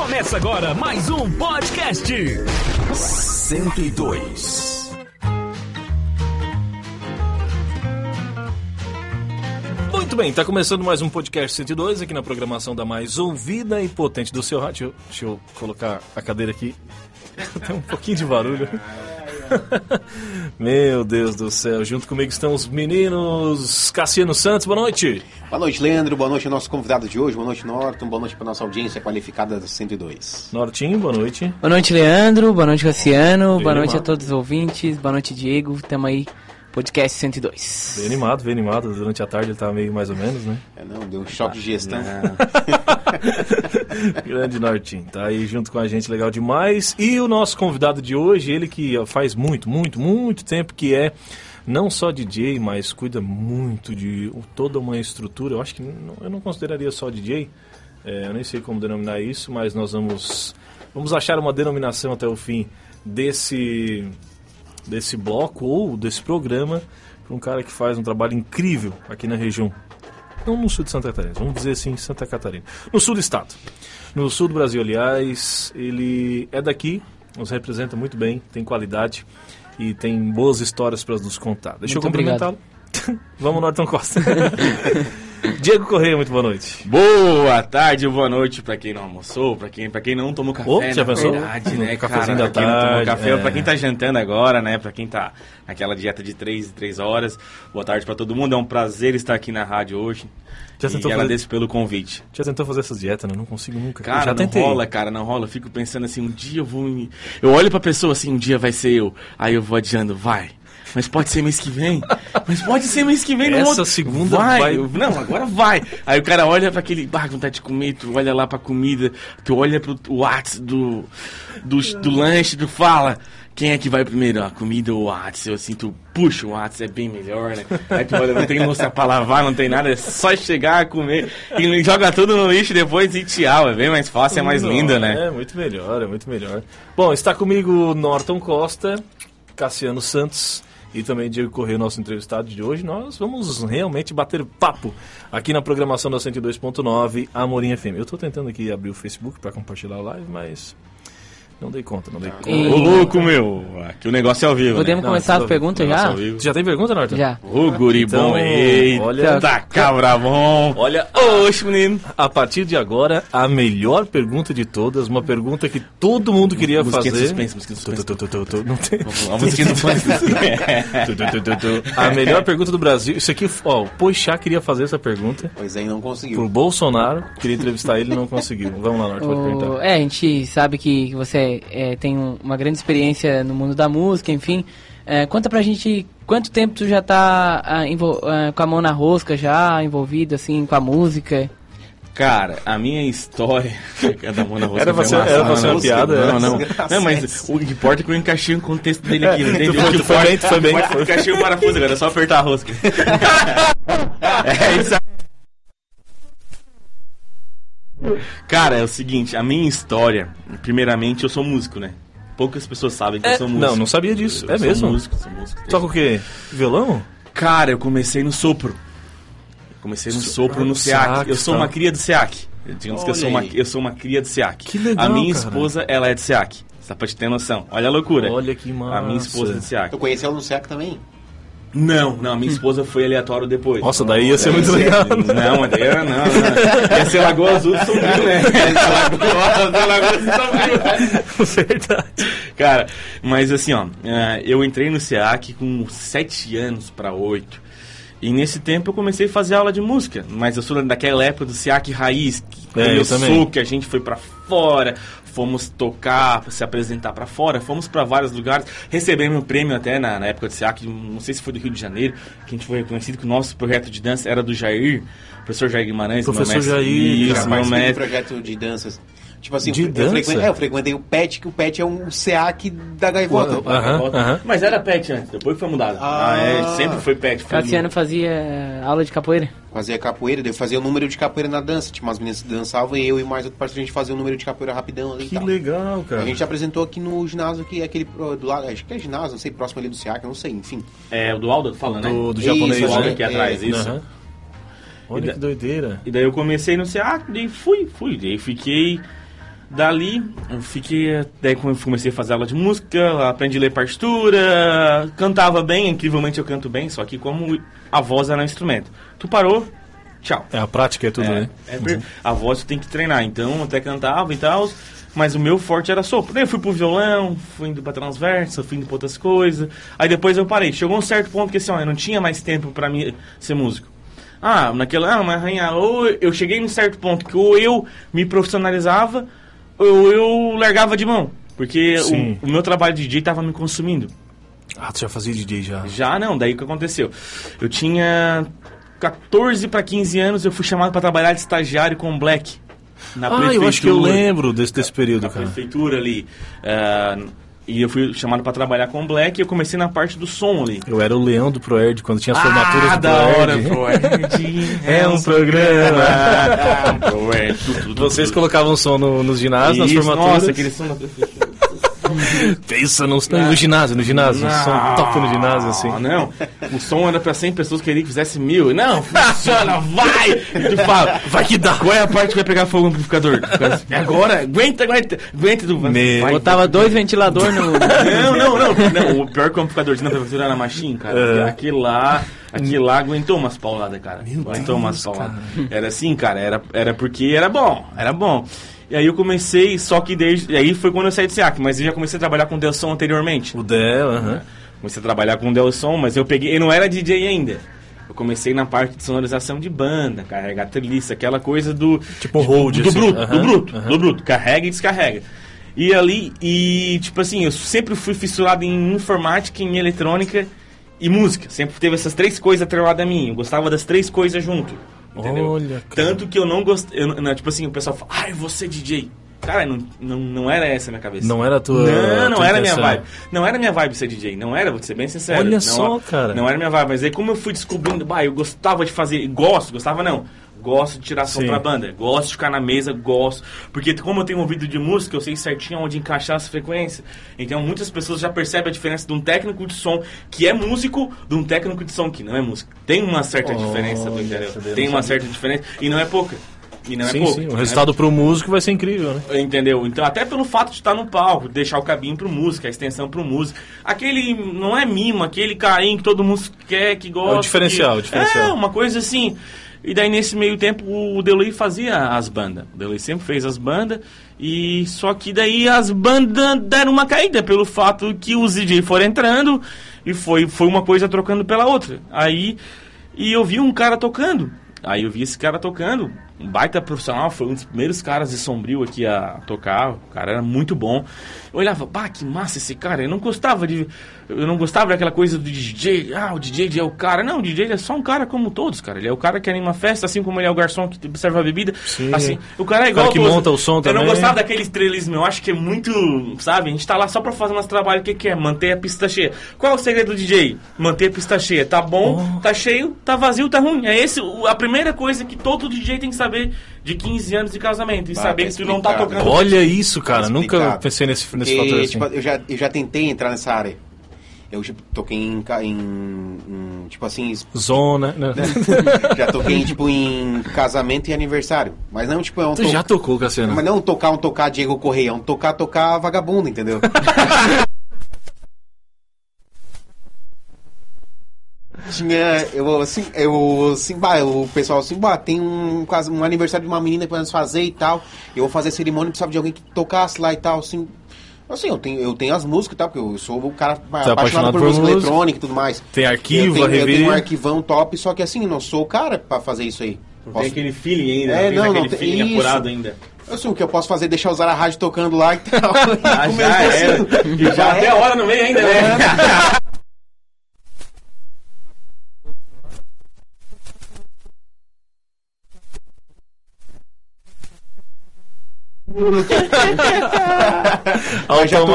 Começa agora mais um podcast. 102. Muito bem, tá começando mais um podcast 102 aqui na programação da mais ouvida e potente do seu rádio. Deixa eu colocar a cadeira aqui. Tem um pouquinho de barulho. Meu Deus do céu, junto comigo estão os meninos Cassiano Santos, boa noite. Boa noite, Leandro. Boa noite ao nosso convidado de hoje. Boa noite, Norton. Boa noite para nossa audiência qualificada da 102. Nortinho, boa noite. Boa noite, Leandro. Boa noite, Cassiano. Boa noite a todos os ouvintes. Boa noite, Diego. Tamo aí, podcast 102. Bem animado, bem animado. Durante a tarde ele tá meio mais ou menos, né? É, não, deu um choque de gestão. Grande Nortinho, tá aí junto com a gente, legal demais. E o nosso convidado de hoje, ele que faz muito, muito, muito tempo que é não só DJ, mas cuida muito de toda uma estrutura. Eu acho que não- eu não consideraria só DJ, é, eu nem sei como denominar isso, mas nós vamos, vamos achar uma denominação até o fim desse, desse bloco ou desse programa para um cara que faz um trabalho incrível aqui na região não no sul de Santa Catarina, vamos dizer assim, Santa Catarina. No sul do estado. No sul do Brasil, aliás, ele é daqui, nos representa muito bem, tem qualidade e tem boas histórias para nos contar. Deixa eu Muito cumprimentá-lo. Vamos, Norton Costa. Diego Correia, muito boa noite. Boa tarde boa noite pra quem não almoçou, pra quem, pra quem não tomou café, Ô, já pensou? verdade, né, cafezinho cara? da pra quem não tomou tarde, café, é. pra quem tá jantando agora, né, pra quem tá naquela dieta de 3 3 horas. Boa tarde pra todo mundo, é um prazer estar aqui na rádio hoje. Já e tentou fazer- agradeço pelo convite. Já tentou fazer essas dietas, né? Não consigo nunca. Cara, eu já não tentei. rola, cara, não rola. Eu fico pensando assim, um dia eu vou... me- Eu olho pra pessoa assim, um dia vai ser eu. Aí eu vou adiando, vai. Mas pode ser mês que vem. Mas pode ser mês que vem. no Essa outro. segunda vai. vai- Eu- não, agora vai. Aí o cara olha pra aquele... Ah, vontade de comer. Tu olha lá pra comida. Tu olha pro WhatsApp do, do, do lanche. Tu fala... Quem é que vai primeiro? A comida ou o WhatsApp? Eu assim, tu puxa o WhatsApp, é bem melhor, né? Aí tu olha, não tem louça pra lavar, não tem nada. É só chegar, comer. E joga tudo no lixo depois e tchau. É bem mais fácil, é mais Não, linda, né? É, muito melhor, é muito melhor. Bom, está comigo Norton Costa, Cassiano Santos e também Diego Correia, nosso entrevistado de hoje. Nós vamos realmente bater papo aqui na programação da 102.9 Amorim FM. Eu estou tentando aqui abrir o Facebook para compartilhar a live, mas não dei conta, não dei conta. E- Ô louco, meu. Aqui o negócio é ao vivo. Podemos né? começar tudo as perguntas já? vivo. Já tem pergunta, Norton? Já. Ô, guri Então, bom. Eita, olha- tá cabra bom. Olha, Oxe, menino. a partir de agora, a melhor pergunta de todas, uma pergunta que todo mundo queria Musiquinha de fazer. suspense, musiquinha de suspense. Não tem. A musiquinha do. A melhor pergunta do Brasil. Isso aqui, ó, o Poixá queria fazer essa pergunta Pois aí não pro conseguiu. Bolsonaro. Queria entrevistar ele e não conseguiu. Vamos lá, Norte, pode O- perguntar. É, a gente sabe que você é, tem um- uma grande experiência no mundo da música, enfim. É, conta pra gente quanto tempo tu já tá ah, envol- ah, com a mão na rosca, já envolvido assim com a música. Cara, a minha história. Cada mão na rosca Era ser- era pra ser uma Não, piada, Não, não. Desgraçado. Não, mas o que importa é que eu encaixei o contexto dele aqui. Não entendeu? tu foi- bem, foi bem. Eu encaixei o parafuso agora, é só apertar a rosca. é isso aí. Cara, é o seguinte, a minha história, primeiramente eu sou músico, né? Poucas pessoas sabem que eu É, sou músico. não, não sabia disso. É sou mesmo? músico, sou músico. Toca o quê? Violão? Cara, eu comecei no sopro. Eu comecei no sopro no SEAC, SEAC. Eu sou tá. uma cria do SEAC. Digamos que eu Olha sua uma, eu sou uma cria do SEAC. Que legal, A minha cara. esposa, ela é do SEAC. Só pra te ter noção. Olha a loucura. Olha que massa. A minha esposa é do SEAC. Eu conheci ela no SEC também. Não, não, a minha esposa foi aleatório depois. Nossa, daí ia ser muito legal. Não, mas daí era não, não. Ia ser Lagoa Azul do Sombrio, né? Lagoa, Azul do Sombrio. Verdade. Cara, mas assim, ó, eh, eu entrei no SEAC com 7 anos pra 8. E nesse tempo eu comecei a fazer aula de música. Mas eu sou daquela época do SEAC raiz, que É, eu eu sou, que a gente foi pra fora, fomos tocar, se apresentar pra fora, fomos pra vários lugares, recebemos um prêmio até na, na época do SEAC, não sei se foi do Rio de Janeiro, que a gente foi reconhecido que o nosso projeto de dança era do Jair, professor Jair Guimarães, meu Professor mestre. Jair, Isso, meu mestre. projeto de danças. Tipo assim, De eu, dança? é, eu frequentei o PET, que o PET é um SEAC da gaivota. Aham, aham. Mas era pet antes, depois foi mudado. Ah. Ah, é, sempre foi pet. Cassiano fazia aula de capoeira. Fazia capoeira, daí eu fazia o número de capoeira na dança. Tinha umas meninas que dançavam e eu e mais outro parceiro a gente fazia o número de capoeira rapidão ali e Que tal. legal, cara. A gente apresentou aqui no ginásio, que é aquele do lado, acho que é ginásio, não sei, próximo ali do SEAC, eu não sei, enfim. É, o do Aldo falando, né? Do, do japonês, Isso, né? aqui atrás, É, isso. Aham. Olha E da- que doideira. E daí eu comecei no SEAC, daí fui, fui. Daí fiquei Dali, eu fiquei. Daí comecei a fazer aula de música, aprendi a ler partitura, cantava bem, incrivelmente eu canto bem, só que como a voz era um instrumento. Tu parou, tchau. É, a prática é tudo, É, né? é per- A voz tu tem que treinar, então eu até cantava e tal, mas o meu forte era sopro. Daí eu fui pro violão, fui indo pra transversa, fui indo pra outras coisas. Aí depois eu parei. Chegou um certo ponto que assim, ó, eu não tinha mais tempo pra mim ser músico. Ah, naquela, ah, mas rainha, ou eu cheguei num certo ponto que ou eu me profissionalizava, ou eu largava de mão. Porque o, o meu trabalho de DJ tava me consumindo. Ah, tu já fazia DJ já. Já não, daí o que aconteceu? Eu tinha 14 para 15 anos, eu fui chamado para trabalhar de estagiário com o Black. Na Ah, eu acho que eu lembro desse, desse período, Na cara. prefeitura ali. ah, e eu fui chamado para trabalhar com o Black e eu comecei na parte do som ali. Eu era o leão do Proerd quando tinha as formaturas ah, do da hora, Proerd. Proerd. É um programa. Tudo, tudo, Vocês colocavam som no, nos ginásios, nas Isso, formaturas. Nossa, aquele som da prefeitura. Pensa no, no ginásio, no ginásio. um som top no ginásio, assim. Não, o som era pra 100 pessoas, queria que fizesse mil. Não, funciona, vai! E tu fala, vai que dá. Qual é a parte que vai pegar fogo no amplificador? Agora, aguenta, aguenta, aguenta. Tu, Meu. vai, Botava dois ventiladores no. Não, não, não, não. O pior que o amplificadorzinho na prefeitura era machine, cara. É. Aquele lá, aquele lá aguentou umas pauladas, cara. aguentou umas pauladas. Era assim, cara, era, era porque era bom, era bom. E aí eu comecei, só que desde. E aí foi quando eu saí do SEAC, mas eu já comecei a trabalhar com Delson anteriormente. O Del, aham. Comecei a trabalhar com o Delson, mas eu peguei. Eu não era DJ ainda. Eu comecei na parte de sonorização de banda, carregar treliça, aquela coisa do. Tipo hold, do, assim. bruto, do bruto, do bruto. Carrega e descarrega. E ali, e tipo assim, eu sempre fui fissurado em informática, em eletrônica e música. Sempre teve essas três coisas atreladas a mim. Eu gostava das três coisas junto. Entendeu? Olha, cara. Tanto que eu não gostei. Tipo assim, o pessoal fala, ai, você DJ. Cara, não, não, não era essa a minha cabeça. Não era a tua- Não, não tua era a minha intenção. vibe. Não era minha vibe ser DJ. Não era, vou ser bem sincero. Olha Não- só, cara. Não era minha vibe. Mas aí, como eu fui descobrindo, bah, eu gostava de fazer. Gosto, gostava não. Gosto de tirar som Sim. pra banda. Gosto de ficar na mesa, gosto. Porque como eu tenho ouvido de música, eu sei certinho onde encaixar as frequências. Então muitas pessoas já percebem a diferença de um técnico de som que é músico de um técnico de som que não é músico. Tem uma certa Olha, diferença, tu entendeu? Tem uma certa diferença. E não é pouca. E não é sim, pouca. sim. O é resultado pro músico vai ser incrível, né? Entendeu? Então, até pelo fato de estar no palco, deixar o cabinho pro músico, a extensão pro músico. Aquele não é mimo, aquele carinho que todo mundo quer, que gosta. É o diferencial, que- o diferencial. É, uma coisa assim. E daí, nesse meio tempo, o Delay fazia as bandas. O Delay sempre fez as bandas. E só que daí as bandas deram uma caída pelo fato que os DJ foram entrando e foi, foi uma coisa trocando pela outra. Aí, e eu vi um cara tocando. Aí eu vi esse cara tocando, um baita profissional, foi um dos primeiros caras de Sombrio aqui a tocar, o cara era muito bom. Eu olhava, pá, que massa esse cara, eu não gostava de. Eu não gostava daquela coisa do DJ, ah, o DJ é o cara. Não, o DJ é só um cara como todos, cara. Ele é o cara que anima a festa, assim como ele é o garçom que serve a bebida. Sim. Assim, o cara é O igual cara que todos. monta o som Eu também. não gostava daquele estrelismo, eu acho que é muito, sabe? A gente tá lá só pra fazer nosso trabalho, o que, que é? Manter a pista cheia. Qual é o segredo do DJ? Manter a pista cheia. Tá bom, Oh. tá cheio, tá vazio, tá ruim. É esse o- a primeira coisa que todo DJ tem que saber de 15 anos de casamento. E Bah, saber que tu não tá tocando. Olha isso, cara. Nunca pensei nesse, nesse Porque, fator assim. tipo, eu, já, eu já tentei entrar nessa área. Eu tipo, toquei em, em, em, tipo assim, Zona. Né? já toquei tipo em casamento e aniversário. Mas não tipo é um Tu to- já tocou, Cassiano? Mas não tocar um tocar Diego Correia, é um tocar tocar vagabundo, entendeu? Tinha, eu assim, eu assim, bah, o pessoal assim, bah, tem um, quase um aniversário de uma menina que vamos fazer e tal. Eu vou fazer cerimônia, precisava de alguém que tocasse lá e tal, assim. Assim, eu tenho, eu tenho as músicas e tal, porque eu sou o cara apaixonado apaixonado por por música música. eletrônica e tudo mais. Tem arquivo, eu tenho, a eu tenho um arquivão top, só que assim, eu não sou o cara pra fazer isso aí. Não Posso- tem aquele feeling ainda, É, não tem não, aquele não feeling isso. apurado ainda. Assim, o que eu posso fazer é deixar usar a rádio tocando lá e tal. Ah, já era. assim. E já até a hora no meio ainda, né? Mas já to-.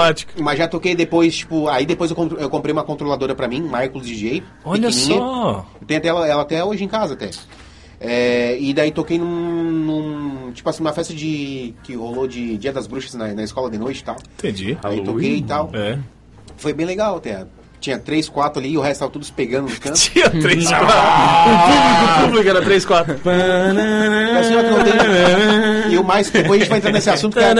Mas já toquei depois, tipo, aí depois eu, eu comprei uma controladora pra mim, Marcos DJ. Olha só. Tem até ela, ela até hoje em casa até. É, e daí toquei num, num- Tipo assim, uma festa de. que rolou de Dia das Bruxas na, na escola de noite e tal. Entendi. Aí toquei e tal. É. Foi bem legal até. Tinha três, quatro ali, e o resto tava todos pegando no canto. Tinha 3, 4. O público, o público era 3, 4. Assim, ó, que não tem- E o mais, depois a gente vai entrar nesse assunto que é, que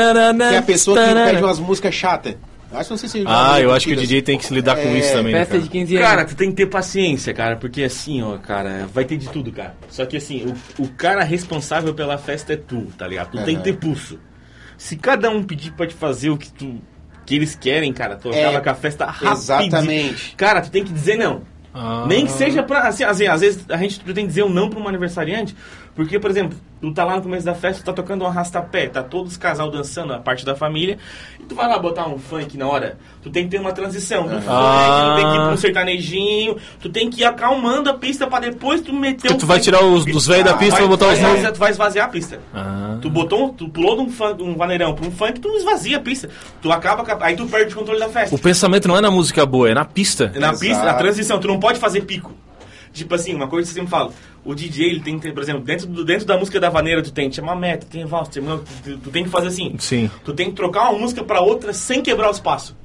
é a pessoa que pede umas músicas chatas. Acho que não sei se Ah, eu acho que o DJ tem que se lidar com É, isso também. né, Festa cara? de 15 anos. Cara, tu tem que ter paciência, cara, porque assim, ó, cara, vai ter de tudo, cara. Só que assim, o, o cara responsável pela festa é tu, tá ligado? Tu tem que ter pulso. Se cada um pedir pra te fazer o que tu que eles querem, cara, tu É, acaba com a festa rapidinho. exatamente. Cara, tu tem que dizer não. Ah. Nem que seja pra. Assim, assim, às vezes a gente tem que dizer um não pra um aniversariante, porque, por exemplo, tu tá lá no começo da festa, tu tá tocando um arrastapé, tá todos os casal dançando, a parte da família, e tu vai lá botar um funk na hora. Tu tem que ter uma transição do funk, Ah. tu tem que ir pra um sertanejinho, tu tem que ir acalmando a pista pra depois tu meter Porque um tu vai funk. tirar os dos velhos da pista vai, pra botar vai os novos. Tu vai esvaziar a pista. Ah. Tu botou, um- tu pulou de um, funk, um vaneirão pra um funk, tu esvazia a pista. Tu acaba, aí tu perde o controle da festa. O pensamento não é na música boa, é na pista. Na Exato. pista, a transição, tu não pode fazer pico. Tipo assim, uma coisa que eu sempre falo, o DJ, ele tem que ter, por exemplo, dentro, do, dentro da música da vaneira, tu tem chamamé, tu tem valsa, tu, tem- tu, tu tem que fazer assim. Sim. Tu tem que trocar uma música pra outra sem quebrar o espaço.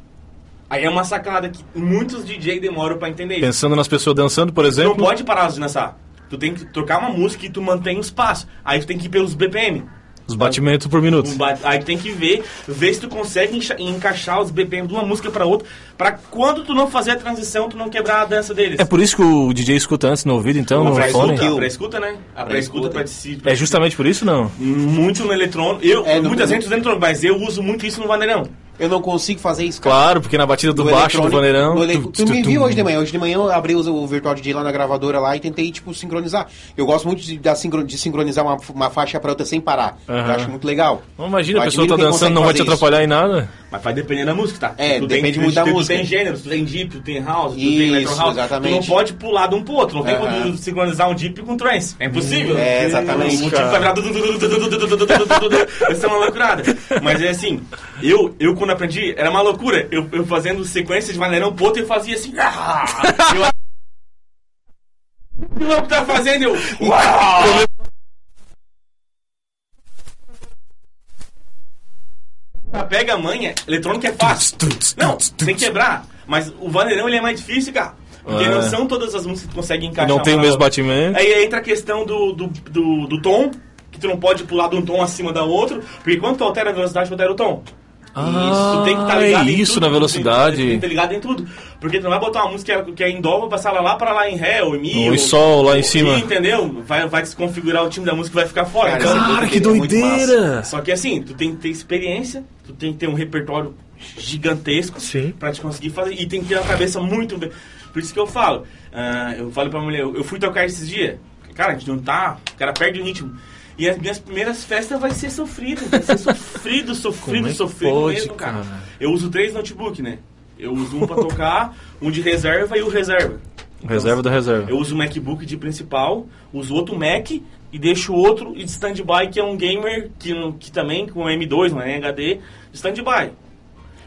Aí é uma sacada que muitos DJ demoram pra entender isso. Pensando nas pessoas dançando, por Tu exemplo. não pode parar de dançar. Tu tem que trocar uma música e tu mantém o espaço. Aí tu tem que ir pelos BPM. Os batimentos por minuto. Um ba- Aí tem que ver, ver se tu consegue encha- encaixar os BPM de uma música pra outra, pra quando tu não fazer a transição, tu não quebrar a dança deles. É por isso que o DJ escuta antes no ouvido, então, Uma no fone? a pré-escuta, né? A pré-escuta pra te É justamente por isso, não? Muito no eletrônico. Eu, É, no- muita gente usa eletrônico, mas eu uso muito isso no vaneirão. Eu não consigo fazer isso. Cara. Claro, porque na batida do no baixo, do vaneirão. Tu, tu, tu, tu, me viu hoje de manhã. Hoje de manhã eu abri o, o Virtual DJ lá na gravadora lá e tentei, tipo, sincronizar. Eu gosto muito de, de sincronizar uma, uma faixa pra outra sem parar. Uhum. Eu acho muito legal. Não, imagina, a pessoa tá dançando, não vai te atrapalhar isso. em nada. Mas vai depender da música, tá? É, depende tem, muito da música. Tu tem gênero, tu tem deep, tu tem house, tu isso, tem electro house. Exatamente. Tu não pode pular de um pro outro. Não tem uhum. como sincronizar um deep com um trance. É impossível. É, exatamente. O deep vai virar... Essa é uma loucurada. Mas é assim, eu, eu quando aprendi, era uma loucura. Eu, eu fazendo sequência de maneirão pro outro, eu fazia assim... ah! Eu... O que o louco tá fazendo? Eu... Uau! Pega a manha, eletrônico é fácil. Não, tem que quebrar. Mas o vaneirão ele é mais difícil, cara. Porque É. não são todas as músicas que tu consegue E encaixar. não tem o mesmo batimento. Aí entra a questão do, do, do, do tom, que tu não pode pular de um tom acima da outro, porque quando tu altera a velocidade, tu altera o tom. Ah, tu tem que estar é ligado em isso tudo, na tu velocidade. Tem que estar ligado em tudo. Porque tu não vai botar uma música que é em dó, vai passar ela lá pra lá em ré, ou em mi. Ou em sol, lá em cima. Entendeu? Vai, vai desconfigurar o time da música e vai ficar fora. Cara, Então, Cara, que é doideira! só que assim, tu tem que ter experiência, tu tem que ter um repertório gigantesco Sim. pra te conseguir fazer. E tem que ter a cabeça muito bem. Por isso que eu falo. ah, eu falo pra mulher, eu, eu fui tocar esses dias. Cara, a gente não tá. O cara perde o ritmo. E as minhas primeiras festas vai ser sofrido. Vai ser sofrido, sofrido, é sofrido pode, mesmo, cara. cara? Eu uso três notebook, né? Eu uso um pra tocar, um de reserva e o reserva. Reserva da reserva. Eu uso o MacBook de principal, uso outro Mac e deixo o outro de stand-by, que é um gamer que, que também com M2, não é HD, stand-by.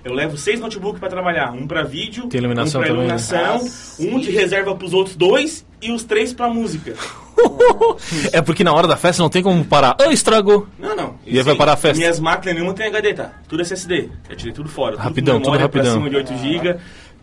Eu levo seis notebooks para trabalhar, um para vídeo, Tem iluminação um para também, né? iluminação, um de reserva para os outros dois e os três para música. É porque na hora da festa não tem como parar. Ah, estragou. Não, não. E aí vai parar a festa? Minhas máquinas nenhuma tem HD, tá? Tudo SSD. Eu tirei tudo fora. Rapidão, tudo, memória tudo rapidão. Pra cima de 8 GB.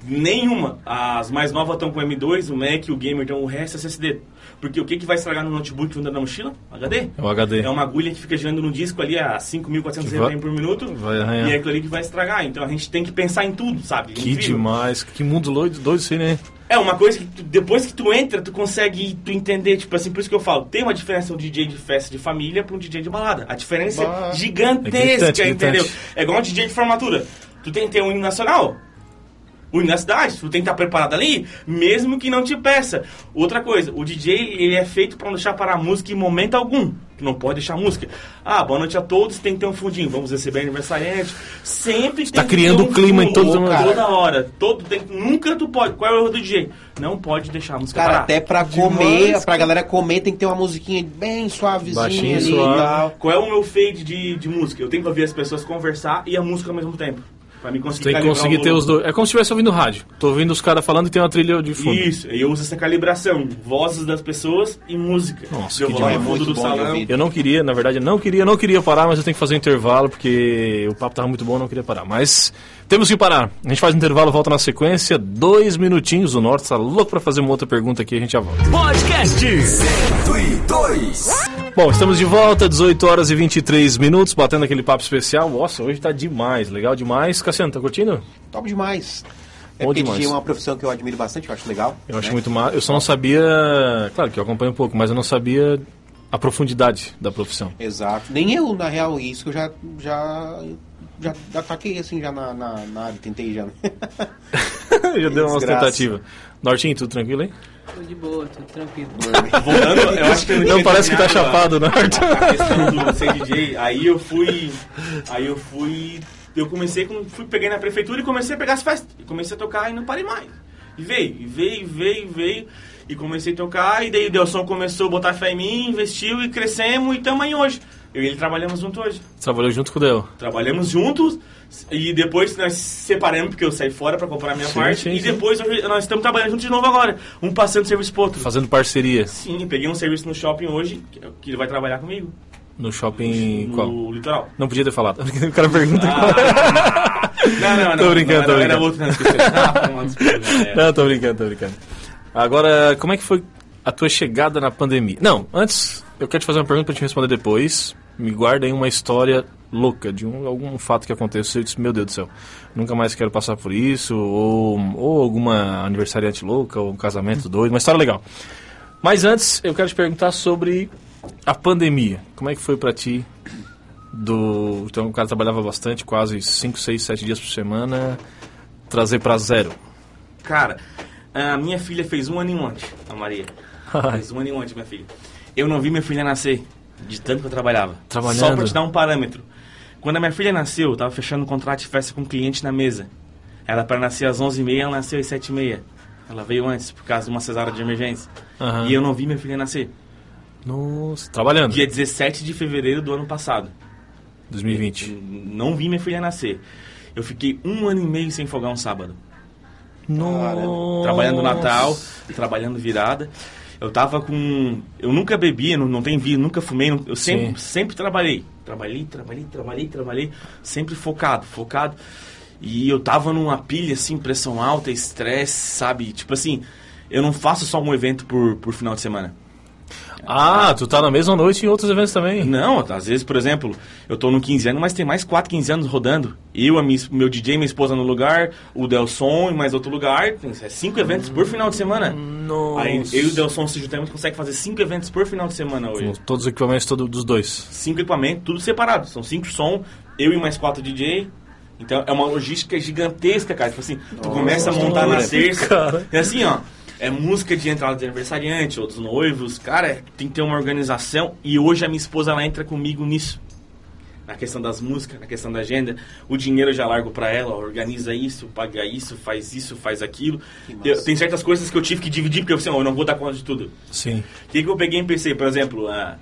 Nenhuma. As mais novas estão com M2, o Mac, o Gamer, então o resto é SSD. Porque o que, que vai estragar no notebook que anda na mochila? HD. É o HD. É uma agulha que fica girando no disco ali a 5.400 Que vai- RPM por minuto. vai arranhar. E é aquilo ali que vai estragar. Então a gente tem que pensar em tudo, sabe? Que Incrível. demais. Que mundo doido, doido isso aí, né? É uma coisa que tu- depois que tu entra, tu consegue tu entender, tipo assim, por isso que eu falo, tem uma diferença um DJ de festa de família para um DJ de balada. A diferença Bah. é gigantesca, É gritante, entendeu? gritante. É igual um DJ de formatura. Tu tem que ter um hino nacional. O hino da cidade, tu tem que estar preparado ali, mesmo que não te peça. Outra coisa, o DJ ele é feito para não deixar parar a música em momento algum. Não pode deixar música. Ah, boa noite a todos, tem que ter um fundinho. Vamos receber aniversariante. Sempre tem tá que criando ter um o clima em fundo, todos os. Toda hora. Todo, tem, nunca tu pode. Qual é o erro do DJ? Não pode deixar a música Cara, parar. até pra Demais, comer, pra galera comer, tem que ter uma musiquinha bem suavezinha Baixinho, ali suave. e tal. Qual é o meu fade de, de música? Eu tenho que ouvir as pessoas conversar e a música ao mesmo tempo. Pra me Você conseguir tem que conseguir o ter os dois. É como se estivesse ouvindo rádio. Tô ouvindo os caras falando e tem uma trilha de fundo. Isso, e eu uso essa calibração, vozes das pessoas e música. Nossa, eu que vou lá no fundo Muito do salão. Eu não queria, na verdade, eu não queria, não queria parar, mas eu tenho que fazer um intervalo porque o papo tava muito bom, eu não queria parar. Mas temos que parar. A gente faz um intervalo, volta na sequência, dois minutinhos. O Norte tá louco pra fazer uma outra pergunta aqui, a gente já volta. Podcast. Bom, estamos de volta, 18 horas e 23 minutos, batendo aquele papo especial. Nossa, hoje tá demais, legal demais. Cassiano, tá curtindo? Top demais. É Bom porque demais. É uma profissão que eu admiro bastante, eu acho legal. Eu acho né? muito massa. Eu só não sabia. Claro que eu acompanho um pouco, mas eu não sabia a profundidade da profissão. Exato. Nem eu, na real, isso que eu já. já já ataquei assim já na, na, na área, tentei já. já deu uma tentativa. Nortinho, tudo tranquilo, hein? Tô de boa, tudo tranquilo. Voltando, eu acho que eu Não tinha parece que tá chapado, Norte. a questão do ser DJ, aí eu fui. Aí eu fui. Eu comecei com. Fui, peguei na prefeitura e comecei a pegar as festas. E comecei a tocar e não parei mais. E veio, e veio, e veio, e veio. E comecei a tocar, e daí o Delson começou a botar fé em mim, investiu e crescemos e tamo aí hoje. Eu e ele trabalhamos junto hoje. Trabalhou junto com o Del. Trabalhamos juntos e depois nós separamos porque eu saí fora pra comprar a minha Sim, parte. sim, e depois nós estamos trabalhando juntos de novo agora. Um passando serviço pro outro. Fazendo parceria Sim, peguei um serviço no shopping hoje que, ele vai trabalhar comigo. no shopping no qual? litoral. Não podia ter falado. O cara pergunta. Não, não, não. Tô brincando, não, tô brincando. Era outro, não, esqueci. Ah, né? Não, tô brincando, tô brincando. Agora, como é que foi a tua chegada na pandemia? Não, antes, eu quero te fazer uma pergunta pra te responder depois. Me guarda aí uma história louca de um, algum fato que aconteceu. Eu disse, meu Deus do céu, nunca mais quero passar por isso. Ou, ou alguma aniversariante louca, ou um casamento doido. Uma história legal. Mas antes, eu quero te perguntar sobre a pandemia. Como é que foi pra ti? Do, então, o cara trabalhava bastante, quase 5, 6, 7 dias por semana. Trazer pra zero. Cara, a minha filha fez um ano e ontem, a Maria. Fez um ano e ontem, minha filha. Eu não vi minha filha nascer, de tanto que eu trabalhava. Trabalhando. Só pra te dar um parâmetro. Quando a minha filha nasceu, eu tava fechando um contrato de festa com um cliente na mesa. Ela para nascer às 11h30, ela nasceu às 7h30. Ela veio antes, por causa de uma cesárea de emergência. Aham. E eu não vi minha filha nascer. Nossa, trabalhando. Dia 17 de fevereiro do ano passado. 2020. Não vi minha filha nascer. Eu fiquei um ano e meio sem folgar um sábado. Nossa. Trabalhando Natal, trabalhando virada. Eu tava com. Eu nunca bebia, não, não tem vi, nunca fumei. eu sempre, Sim. sempre trabalhei. Trabalhei, trabalhei, trabalhei, trabalhei. Sempre focado, focado. E eu tava numa pilha, assim, pressão alta, estresse, sabe? Tipo assim, eu não faço só um evento por, por final de semana. Ah, tu tá na mesma noite em outros eventos também. Não, às vezes, por exemplo, eu tô no 15 anos, mas tem mais 4, 15 anos rodando. Eu, a minha, meu DJ, minha esposa no lugar, o Delson em mais outro lugar. Tem é, cinco eventos por final de semana. Nossa. Aí eu e o Delson se juntamos consegue fazer cinco eventos por final de semana hoje. Com todos os equipamentos todo, dos dois. Cinco equipamentos, tudo separado. São cinco som, eu e mais quatro DJ. Então é uma logística gigantesca, cara. Tipo assim, tu começa a montar na terça. É assim, ó. É música de entrada de aniversariante, outros noivos. Cara, tem que ter uma organização. E hoje a minha esposa ela entra comigo nisso. Na questão das músicas, na questão da agenda. O dinheiro eu já largo pra ela, organiza isso, paga isso, faz isso, faz aquilo. Eu- tem certas coisas que eu tive que dividir, porque assim, ó, eu não vou dar conta de tudo. Sim. O que, que eu peguei e pensei, por exemplo, ah,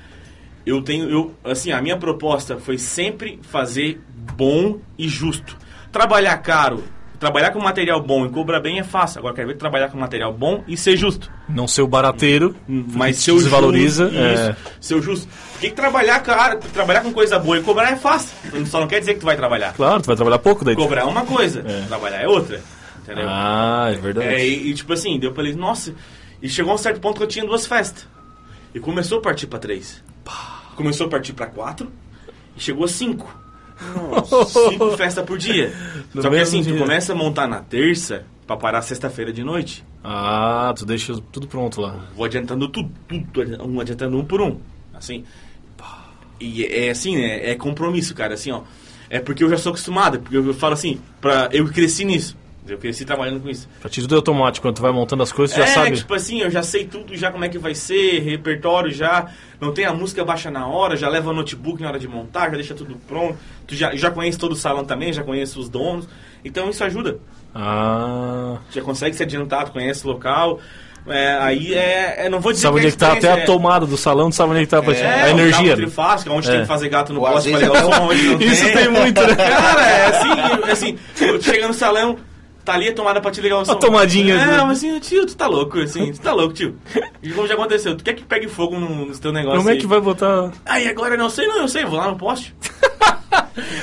eu tenho, eu, assim, a minha proposta foi sempre fazer bom e justo. Trabalhar caro, trabalhar com material bom e cobrar bem é fácil. Agora quero ver trabalhar com material bom e ser justo. Não ser o barateiro, Mas que ser o desvaloriza. justo, é, ser justo. Porque que trabalhar caro, trabalhar com coisa boa e cobrar é fácil. Só não quer dizer que tu vai trabalhar. Claro, tu vai trabalhar pouco daí. Cobrar é uma coisa, É. trabalhar é outra. Entendeu? Ah, é verdade. É, e, e, tipo assim, daí eu falei, nossa, e chegou a um certo ponto que eu tinha duas festas. E começou a partir pra três. Começou a partir pra quatro e chegou a cinco. Cinco festas por dia. No Só que assim, tu dia. começa a montar na terça pra parar sexta-feira de noite. Ah, tu deixa tudo pronto lá. Vou adiantando tudo, tudo, um adiantando um por um. Assim. E é assim, né? É compromisso, cara. Assim, ó. É porque eu já sou acostumado. Porque eu falo assim, pra, eu cresci nisso. Eu cresci trabalhando com isso. Pra ti tudo é automático. Quando tu vai montando as coisas, tu já é, sabe. tipo assim, eu já sei tudo já como é que vai ser, repertório já, não tem a música baixa na hora, já leva o notebook na hora de montar, já deixa tudo pronto. Tu já, já conhece todo o salão também, já conhece os donos. Então isso ajuda. Ah, Já consegue se adiantar, tu conhece o local. É, aí é, é- Não vou dizer Sabe onde é que tá até a tomada do salão, não sabe onde é que tá pra é, a energia. trifásico, onde É. tem que fazer gato no poste pra ligar o som, onde não Isso tem muito, né? Cara, é assim, é assim, eu chega no salão, tá ali a tomada pra te ligar o som. tomadinha, É, assim. mas assim, tio, tu tá louco, assim, tu tá louco, tio. E como já aconteceu, tu quer que pegue fogo no, no teu negócio Como é aí? que vai botar? Aí agora não sei, não, eu sei, vou lá no poste.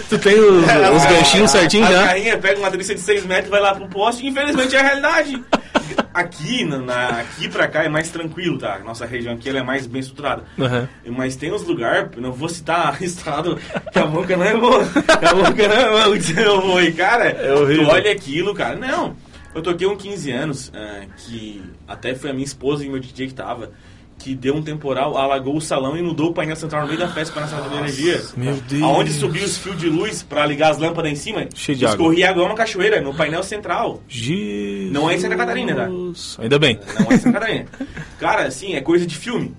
Tu tem os, os ganchinhos certinhos a já? carrinha pega uma trilha de 6 metros e vai lá pro poste. Infelizmente é a realidade. Aqui, na, aqui pra cá é mais tranquilo, tá? Nossa região aqui ela é mais bem estruturada. Aham. Mas tem uns lugares, não vou citar estado, que a boca não é boa. Que a boca não é boa, que eu vou. E, cara, É horrível. tu olha aquilo, cara. Não, eu toquei uns 15 anos, ah, que até foi a minha esposa e meu DJ que tava, que deu um temporal, alagou o salão e inundou o painel central no meio da festa para a central de energia. Meu Deus. Aonde subiu os fios de luz pra ligar as lâmpadas em cima, Cheio de água. escorria água uma cachoeira no painel central. Jesus. Não é em Santa Catarina, tá? Ainda bem. Não é em Santa Catarina. Cara, assim, é coisa de filme.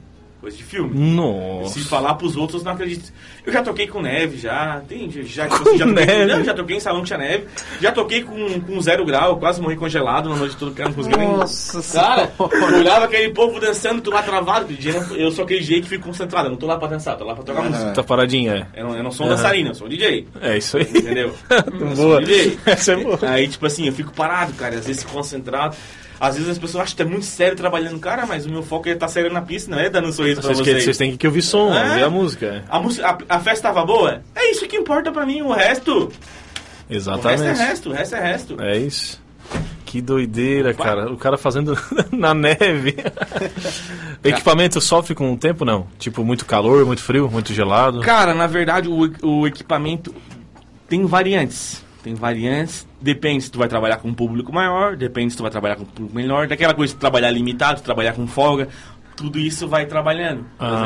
Coisa de filme. Nossa. Se falar pros outros, não acredito. Eu já toquei com neve, já. Tem, já, tipo assim, já, toquei, neve? Não, já toquei em salão que tinha neve. Já toquei com, com zero grau, quase morri congelado na noite toda, cara, não conseguia nem. Nossa Cara, eu olhava aquele povo dançando, tu lá travado. Eu sou aquele DJ que fico concentrado, eu não tô lá pra dançar, tô lá pra tocar Aham. música. Tá paradinha, Eu não, eu não sou um Aham. dançarino, eu sou um DJ. é. É isso aí. Entendeu? Eu sou boa. um DJ. Essa é boa. Aí, tipo assim, eu fico parado, cara, às vezes concentrado. Às vezes as pessoas acham que é muito sério trabalhando, cara, mas o meu foco é estar sério na pista, não é dando um sorriso pra Vocês, que- vocês. vocês têm que ouvir som, É. ouvir a música. é. A, música, a, a festa tava boa? É isso que importa pra mim, o resto. O resto é Exatamente. resto, o resto é resto. É isso. Que doideira, cara. O cara fazendo na neve. Equipamento sofre com o tempo, não? Tipo, muito calor, muito frio, muito gelado. Cara, na verdade, o, o equipamento tem variantes. Tem variantes. Depende se tu vai trabalhar com um público maior, depende se tu vai trabalhar com um público menor. Daquela coisa de trabalhar limitado, trabalhar com folga. Tudo isso vai trabalhando. Por Ah.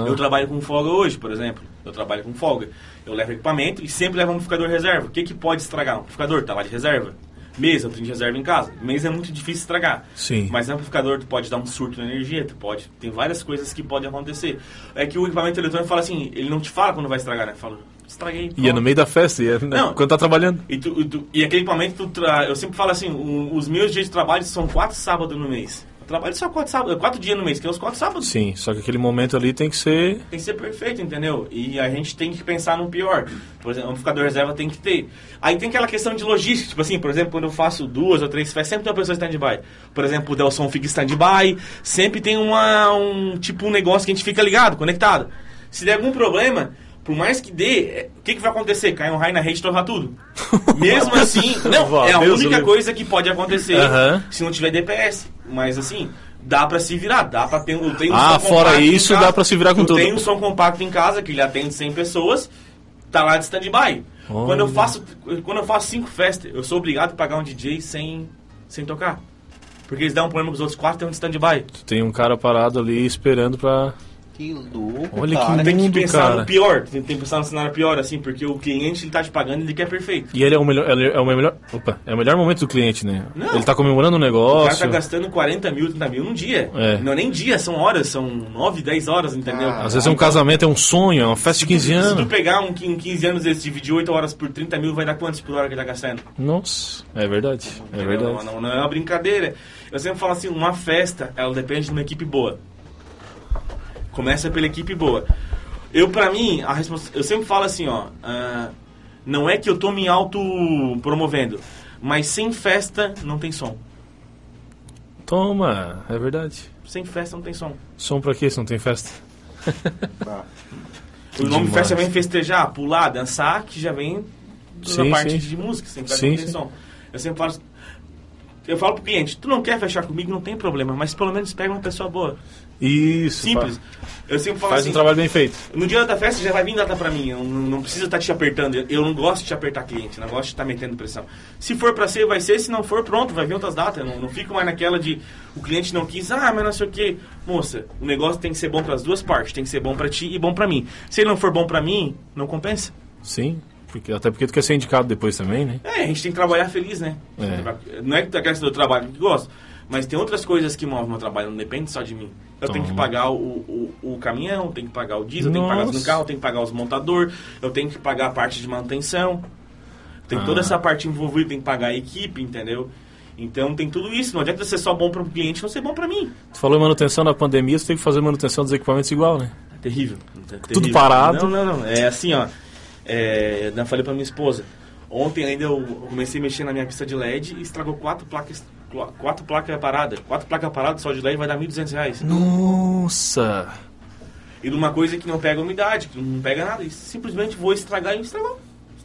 exemplo, eu trabalho com folga hoje, por exemplo. Eu trabalho com folga. Eu levo equipamento e sempre levo um amplificador reserva. O que, que pode estragar? Um amplificador tá lá de reserva. Mesa, eu tenho de reserva em casa. Mesa é muito difícil estragar. Sim. Mas amplificador, tu pode dar um surto na energia, tu pode. Tem várias coisas que podem acontecer. É que o equipamento eletrônico fala assim, ele não te fala quando vai estragar, né? Fala, estraguei. Ia no pronto. meio da festa, ia, né? Não. quando tá trabalhando. E, tu- e tu- e aquele equipamento, tra- eu sempre falo assim, o- os meus dias de trabalho são quatro sábados no mês. Eu trabalho só quatro sábados, quatro dias no mês, que é os quatro sábados. Sim, só que aquele momento ali tem que ser. Tem que ser perfeito, entendeu? E a gente tem que pensar no pior. Por exemplo, amplificador reserva tem que ter. Aí tem aquela questão de logística, tipo assim, por exemplo, quando eu faço duas ou três festas, sempre tem uma pessoa em stand-by. Por exemplo, o Delson fica em stand-by, sempre tem uma, um tipo um negócio que a gente fica ligado, conectado. Se der algum problema, por mais que dê, é, o que, que vai acontecer? Cai um raio na rede e torrar tudo. Mesmo assim, não, Vá, é a Deus única livre. coisa que pode acontecer se não tiver DPS. Mas assim, dá pra se virar, dá pra ter um. tenho um Ah, fora isso, dá pra se virar com tudo. tenho um som compacto em casa que ele atende 100 pessoas, tá lá de stand-by. Quando eu faço quando eu faço cinco festas, eu sou obrigado a pagar um DJ sem, sem tocar. Porque eles dão um problema com os outros quatro tem um de stand-by. Tem um cara parado ali esperando pra. Que louco, Olha que cara. Tem que pensar cara. no pior, tem, que pensar no cenário pior, assim, porque o cliente ele tá te pagando ele quer perfeito. E ele é o melhor. ele É o melhor. Opa, é o melhor momento do cliente, né? Não. Ele tá comemorando um O cara negócio. tá gastando 40 mil, 30 mil num dia. É. Não é nem dia, são horas, são 9, 10 horas, entendeu? Ah, Às vezes é um casamento, é um sonho, é uma festa de 15 Se tu anos. pegar um, qui- um 15 anos desse, dividir 8 horas por 30 mil, vai dar quantos por hora que ele tá gastando? Nossa, é verdade. É Entendeu? verdade. Não, não, não é uma brincadeira. Eu sempre falo assim, uma festa, ela depende de uma equipe boa. Começa pela equipe boa. Eu, pra mim, a respons... eu sempre falo assim, ó, ah, não é que eu tô me auto promovendo, mas sem festa não tem som. Toma, é verdade. Sem festa não tem som. Som pra quê se não tem festa? Tá. O nome demais. festa vem festejar, pular, dançar, que já vem Sim, parte sim. de música, sem festa Sim, não tem sim. som. Eu sempre falo, eu falo pro cliente, tu não quer fechar comigo, não tem problema, mas pelo menos pega uma pessoa boa. Isso. Simples. fa- Eu sempre falo Faz assim, um trabalho bem feito. no dia da festa já vai vir data pra mim, eu não, não precisa estar te apertando, eu- não gosto de te apertar cliente, não gosto de estar metendo pressão. Se for pra ser, vai ser, se não for, pronto, vai vir outras datas, eu não, não fico mais naquela de o cliente não quis, ah, mas não sei o que. Moça, o negócio tem que ser bom pras duas partes, tem que ser bom pra ti e bom pra mim. Se ele não for bom pra mim, não compensa. Sim. Porque, até porque tu quer ser indicado depois também, né? É, a gente tem que trabalhar feliz, né? É. Não é que tu questão do trabalho que gosto, mas tem outras coisas que movem meu trabalho, não depende só de mim. Eu tenho que Toma. pagar o, o, o caminhão, tenho que pagar o diesel, tenho que pagar Nossa. no carro, tenho que pagar os montadores, eu tenho que pagar a parte de manutenção. Tem Ah. toda essa parte envolvida, tem que pagar a equipe, entendeu? Então tem tudo isso. Não adianta ser só bom para o cliente, não ser bom para mim. Tu falou em manutenção na pandemia, você tem que fazer manutenção dos equipamentos igual, né? É terrível. É Tudo terrível. parado. Não, não, não. É assim, ó. É, eu falei pra minha esposa. Ontem ainda eu comecei a mexer na minha pista de LED e estragou quatro placas, quatro placas paradas. Quatro placas paradas só de LED vai dar 1.200 reais. Nossa! E numa coisa que não pega umidade, que não pega nada. E simplesmente vou estragar e estragou.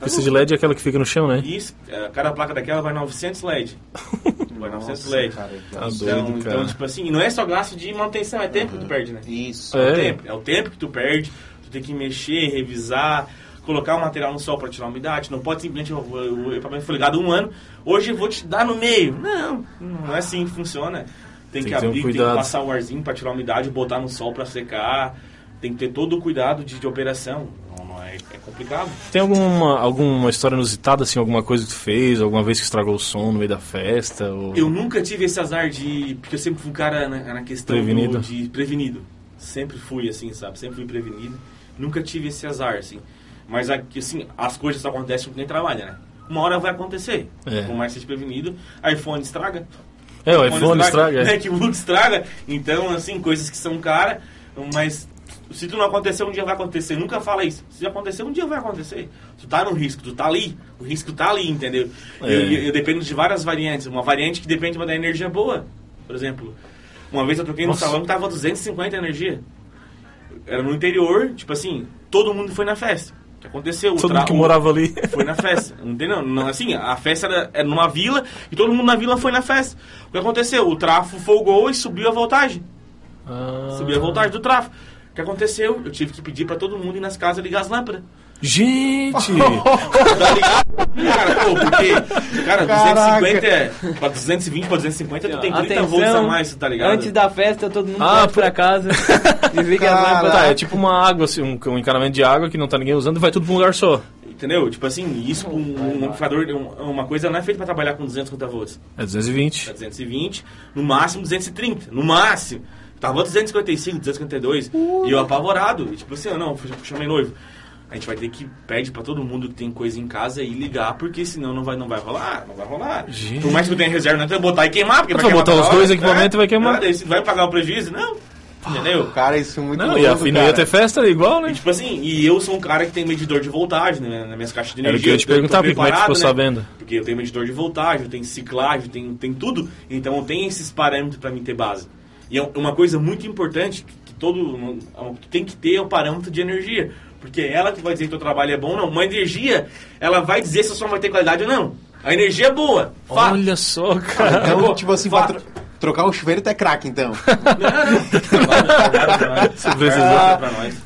Pista de LED é aquela que fica no chão, né? Isso, é, cada placa daquela vai 900 LED. Vai 900 LED. cara, Tá Então, doido, então, cara. tipo assim, não é só gasto de manutenção, é tempo que tu perde, né? Isso. É. É. o tempo, é o tempo que tu perde, tu tem que mexer, revisar, colocar o material no sol para tirar a umidade, não pode simplesmente o, equipamento foi ligado um ano, hoje eu vou te dar no meio. Não, não é assim que funciona. Tem, Tem que ter um abrir, tem que passar o arzinho para tirar a umidade, botar no sol para secar, tem que ter todo o cuidado de, de operação. Não, não é, é complicado. Tem alguma, alguma história inusitada, assim, alguma coisa que tu fez, alguma vez que estragou o som no meio da festa? Ou... Eu nunca tive esse azar de. Porque eu sempre fui um cara na, na questão do- Prevenido. de prevenido. Sempre fui assim, sabe? Sempre fui prevenido. Nunca tive esse azar, assim. Mas aqui, assim, as coisas acontecem com quem trabalha, né? Uma hora vai acontecer. É. Por mais que seja prevenido, iPhone estraga. É, o iPhone estraga. é. MacBook estraga. Então, assim, coisas que são caras, mas se tu não acontecer, um dia vai acontecer. Nunca fala isso. Se acontecer, um dia vai acontecer. Tu tá no risco, tu tá ali. O risco tá ali, entendeu? É. Eu, eu, eu dependo de várias variantes. Uma variante que depende da energia boa. Por exemplo, uma vez eu toquei no salão que tava 250 energia. Era no interior, tipo assim, todo mundo foi na festa. O que aconteceu? Todo mundo que morava ali. foi na festa, entendeu? Não, assim, a festa era, era numa vila e todo mundo na vila foi na festa. O que aconteceu? O tráfego folgou e subiu a voltagem. Ah. Subiu a voltagem do tráfego. O que aconteceu? Eu tive que pedir pra todo mundo ir nas casas ligar as lâmpadas. Gente! Tá ligado? Cara, pô, porque, cara, Caraca. 250 é, pra 220 pra 250 tu tem 30 volts a Atenção, mais, tá ligado? Antes da festa, todo mundo Ah, vai pra casa. Desliga as lâmpadas. tá, é tipo uma água, assim, um, um encanamento de água que não tá ninguém usando e vai tudo pra um lugar só. Entendeu? Tipo assim, isso com um amplificador, um- uma coisa não é feita pra trabalhar com 250 volts. É 220. Tá 220, no máximo 230, no máximo. Tava 255, 252, e eu apavorado. E tipo assim, eu não, eu chamei noivo. A gente vai ter que pedir pra todo mundo que tem coisa em casa e ligar, porque senão não vai, não vai rolar, não vai rolar. Gente. Por mais que eu tenha reserva, não adianta botar e queimar, porque vai botar os dois equipamentos e vai queimar. Você vai pagar o prejuízo? Não. Entendeu? Cara, isso é muito Não, louco, e a cara. ia ter festa igual, né? E, tipo assim, e eu sou um cara que tem medidor de voltagem né, nas minhas caixas de Era energia. o que eu ia te perguntar, porque como é que ficou né? sabendo? Porque eu tenho medidor de voltagem, eu tenho ciclagem, tem, tem tudo. Então eu tenho esses parâmetros para mim ter base. E é uma coisa muito importante que, que todo tu tem que ter é o parâmetro de energia. Porque é ela que vai dizer que o teu trabalho é bom ou não. Uma energia, ela vai dizer se a sua vai ter qualidade ou não. A energia é boa. Fato. Olha só, cara. Então, tipo assim, Fato. tro- trocar o chuveiro é craque, então.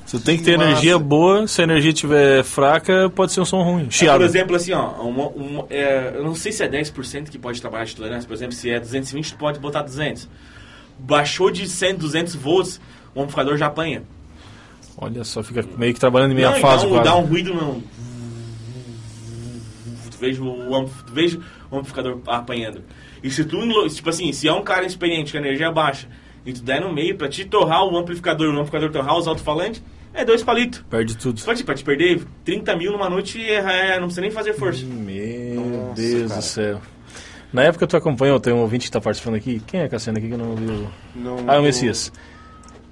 Você tem que ter energia boa, se a energia estiver fraca, pode ser um som ruim. Por Chiado. exemplo, assim, ó, uma- uma- é, eu não sei se é 10% que pode trabalhar de tolerância, por exemplo, se é 220, tu pode botar 200. Baixou de 100, 200 volts, o amplificador já apanha. Olha só, fica meio que trabalhando em meia Não, fase quase. dá um ruído, não. Tu vejo o, ampli- tu vejo o amplificador apanhando. E se tu, tipo assim, se é um cara experiente com energia baixa, e tu der no meio pra te torrar o amplificador, o amplificador torrar os alto-falantes, é dois palitos. Perde tudo. Pode, pra te perder 30 mil numa noite, é, não precisa nem fazer força. Meu Nossa, Deus cara. do céu. Na época tu acompanhou, tem um ouvinte que tá participando aqui. Quem é Cassiano aqui que eu não ouvi? Não, Ah, é o Messias.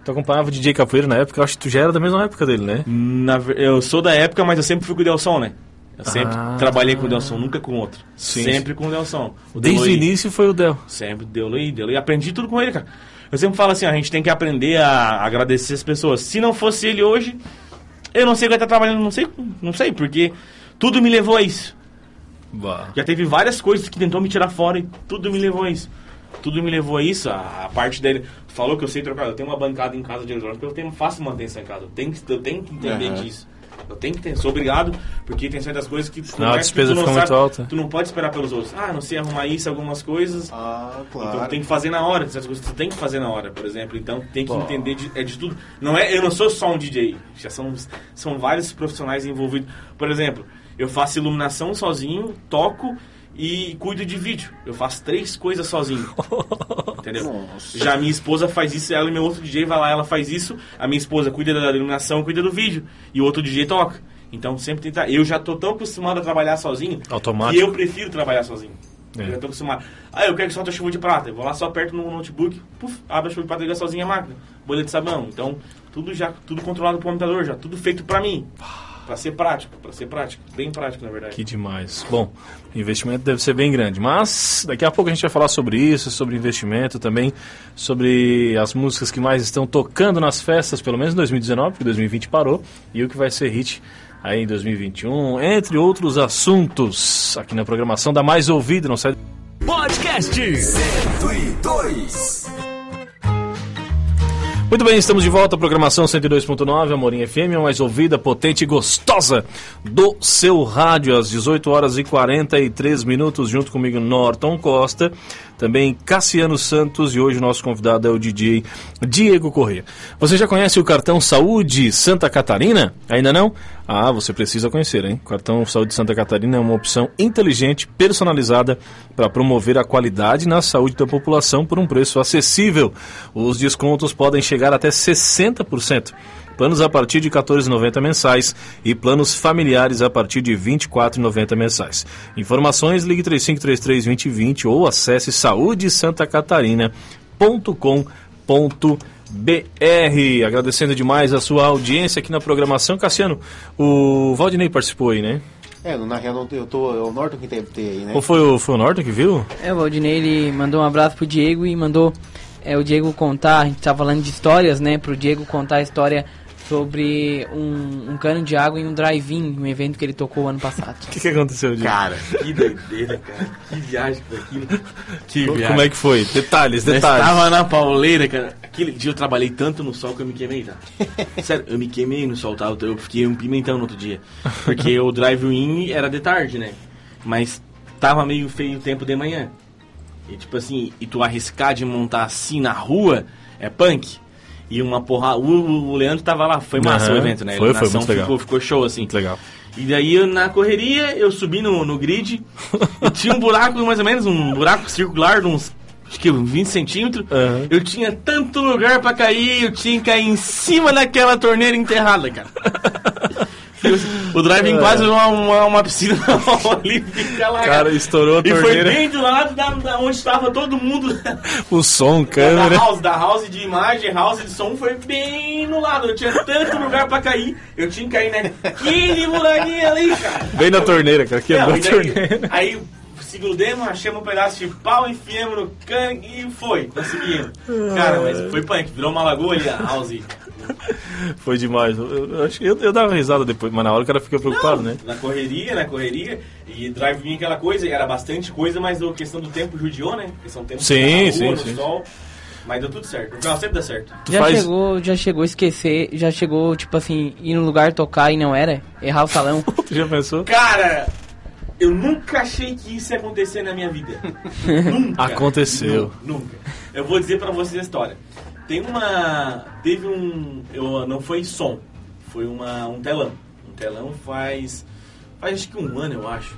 Tu acompanhava o DJ Capoeira na época, eu acho que tu já era da mesma época dele, né? Na eu sou da época, mas eu sempre fui com o Delson, né? Eu sempre Ah. trabalhei com o Delson, nunca com outro. Sim, sempre com o Delson. O Desde o início foi o Del. Sempre Deloy, Deloy. Aprendi tudo com ele, cara. Eu sempre falo assim, ó, a gente tem que aprender a agradecer as pessoas. Se não fosse ele hoje, eu não sei o que ele tá trabalhando, não sei, não sei, porque tudo me levou a isso. Bah. Já teve várias coisas que tentou me tirar fora e tudo me levou a isso. Tudo me levou a isso. A, a parte dele falou que eu sei trocar. Eu tenho uma bancada em casa de eletrônica porque eu tenho, faço manutenção em casa. Eu tenho que, eu tenho que entender Aham. disso. Eu tenho que ter, sou obrigado, porque tem certas coisas que tu Senão a despesa tu não fica muito sabe, alta. Tu não pode esperar pelos outros. Ah, não sei arrumar isso, algumas coisas. Ah, Então claro. tem que fazer na hora, certas coisas tu tem que fazer na hora, por exemplo. Então tem que Pô. entender de, é de tudo. Não é, eu não sou só um DJ, já são, são vários profissionais envolvidos. Por exemplo, eu faço iluminação sozinho, toco e cuido de vídeo. Eu faço três coisas sozinho. Entendeu? Nossa. Já a minha esposa faz isso, ela e meu outro DJ vai lá, ela faz isso. A minha esposa cuida da iluminação, cuida do vídeo. E o outro DJ toca. Então sempre tentar. Eu já tô tão acostumado a trabalhar sozinho Automático. que eu prefiro trabalhar sozinho. É. Eu já tô acostumado. Ah, eu quero que solte a chuva de prata. Eu vou lá só aperto no notebook, puf, abre a chuva de prata e liga sozinha a máquina. Bolha de sabão. Então, tudo já, tudo controlado pro computador, já tudo feito pra mim. Pra ser prático, pra ser prático. Bem prático, na verdade. Que demais. Bom, o investimento deve ser bem grande, mas daqui a pouco a gente vai falar sobre isso, sobre investimento também, sobre as músicas que mais estão tocando nas festas, pelo menos em 2019, porque 2020 parou, e o que vai ser hit aí em 2021, entre outros assuntos, aqui na programação da Mais Ouvida, não sai... Podcast. 102. Muito bem, estamos de volta à programação 102.9, Amorim FM, a mais ouvida, potente e gostosa do seu rádio, às 18 horas e 43 minutos, junto comigo, Norton Costa, também Cassiano Santos e hoje o nosso convidado é o DJ Diego Corrêa. Você já conhece o cartão Saúde Santa Catarina? Ainda não? Ah, você precisa conhecer, hein? O cartão Saúde Santa Catarina é uma opção inteligente, personalizada para promover a qualidade na saúde da população por um preço acessível. Os descontos podem chegar até 60%. Planos a partir de R$ 14,90 mensais e planos familiares a partir de R$ 24,90 mensais. Informações ligue 3533-2020 ou acesse saudesantacatarina.com.br. Agradecendo demais a sua audiência aqui na programação. Cassiano, o Valdinei participou aí, né? É, na real não, eu tô, é o Norton que deve ter aí, né? Ou foi o, foi o Norton que viu? É, o Valdinei ele mandou um abraço pro Diego e mandou é, o Diego contar, a gente tá falando de histórias, né? Pro Diego contar a história sobre um, um cano de água em um drive-in, um evento que ele tocou ano passado. O que, que aconteceu, Diego? Cara, que doideira, cara. Que viagem foi aquilo. Que Co- viagem. Como é que foi? Detalhes, Eu detalhes. estava na pauleira, cara. Aquele dia eu trabalhei tanto no sol que eu me queimei, tá? Sério, eu me queimei no sol, tá? Eu fiquei um pimentão no outro dia. Porque o drive-in era de tarde, né? Mas tava meio feio o tempo de manhã. E tipo assim, e tu arriscar de montar assim na rua é punk. E uma porra. O, o Leandro tava lá, foi massa Aham. o evento, né? A Foi, foi muito legal. Ficou, ficou show assim. Muito legal. E daí na correria eu subi no, no grid e tinha um buraco mais ou menos, um buraco circular de uns acho que uns 20 centímetros. Aham. Eu tinha tanto lugar pra cair, eu tinha que cair em cima daquela torneira enterrada, cara. o drive-in quase uma, uma, uma piscina olímpica lá. Cara, estourou a E foi torneira. bem do lado da, da onde estava todo mundo. O som, Da câmera. house, da house de imagem, house de som foi bem no lado. Eu tinha tanto lugar pra cair. Eu tinha que cair naquele buraquinho ali, cara. Bem na torneira, cara. Quebrou Não, a e torneira. Aí seguramos, achamos um pedaço de pau, enfiamos no cano e foi, conseguimos. Cara, mas foi punk, virou uma lagoa ali a house. Foi demais. Eu, eu, acho que eu, eu dava risada depois, mas na hora o cara fica preocupado, né? Na correria, na correria. E drive-in aquela coisa, e era bastante coisa, mas a questão do tempo judiou, né? A questão do tempo Sim, na rua, sim, sim. sol. Mas deu tudo certo. No final sempre dá certo. Tu já faz- chegou, já chegou a esquecer, já chegou, tipo assim, ir no lugar tocar e não era? Errar o salão. Tu já pensou? Cara, eu nunca achei que isso ia acontecer na minha vida. nunca. Aconteceu. Nu- Nunca. Eu vou dizer pra vocês a história. Tem uma. Teve um. Eu, não foi som. Foi uma, um telão. Um telão faz. Faz acho que um ano, eu acho.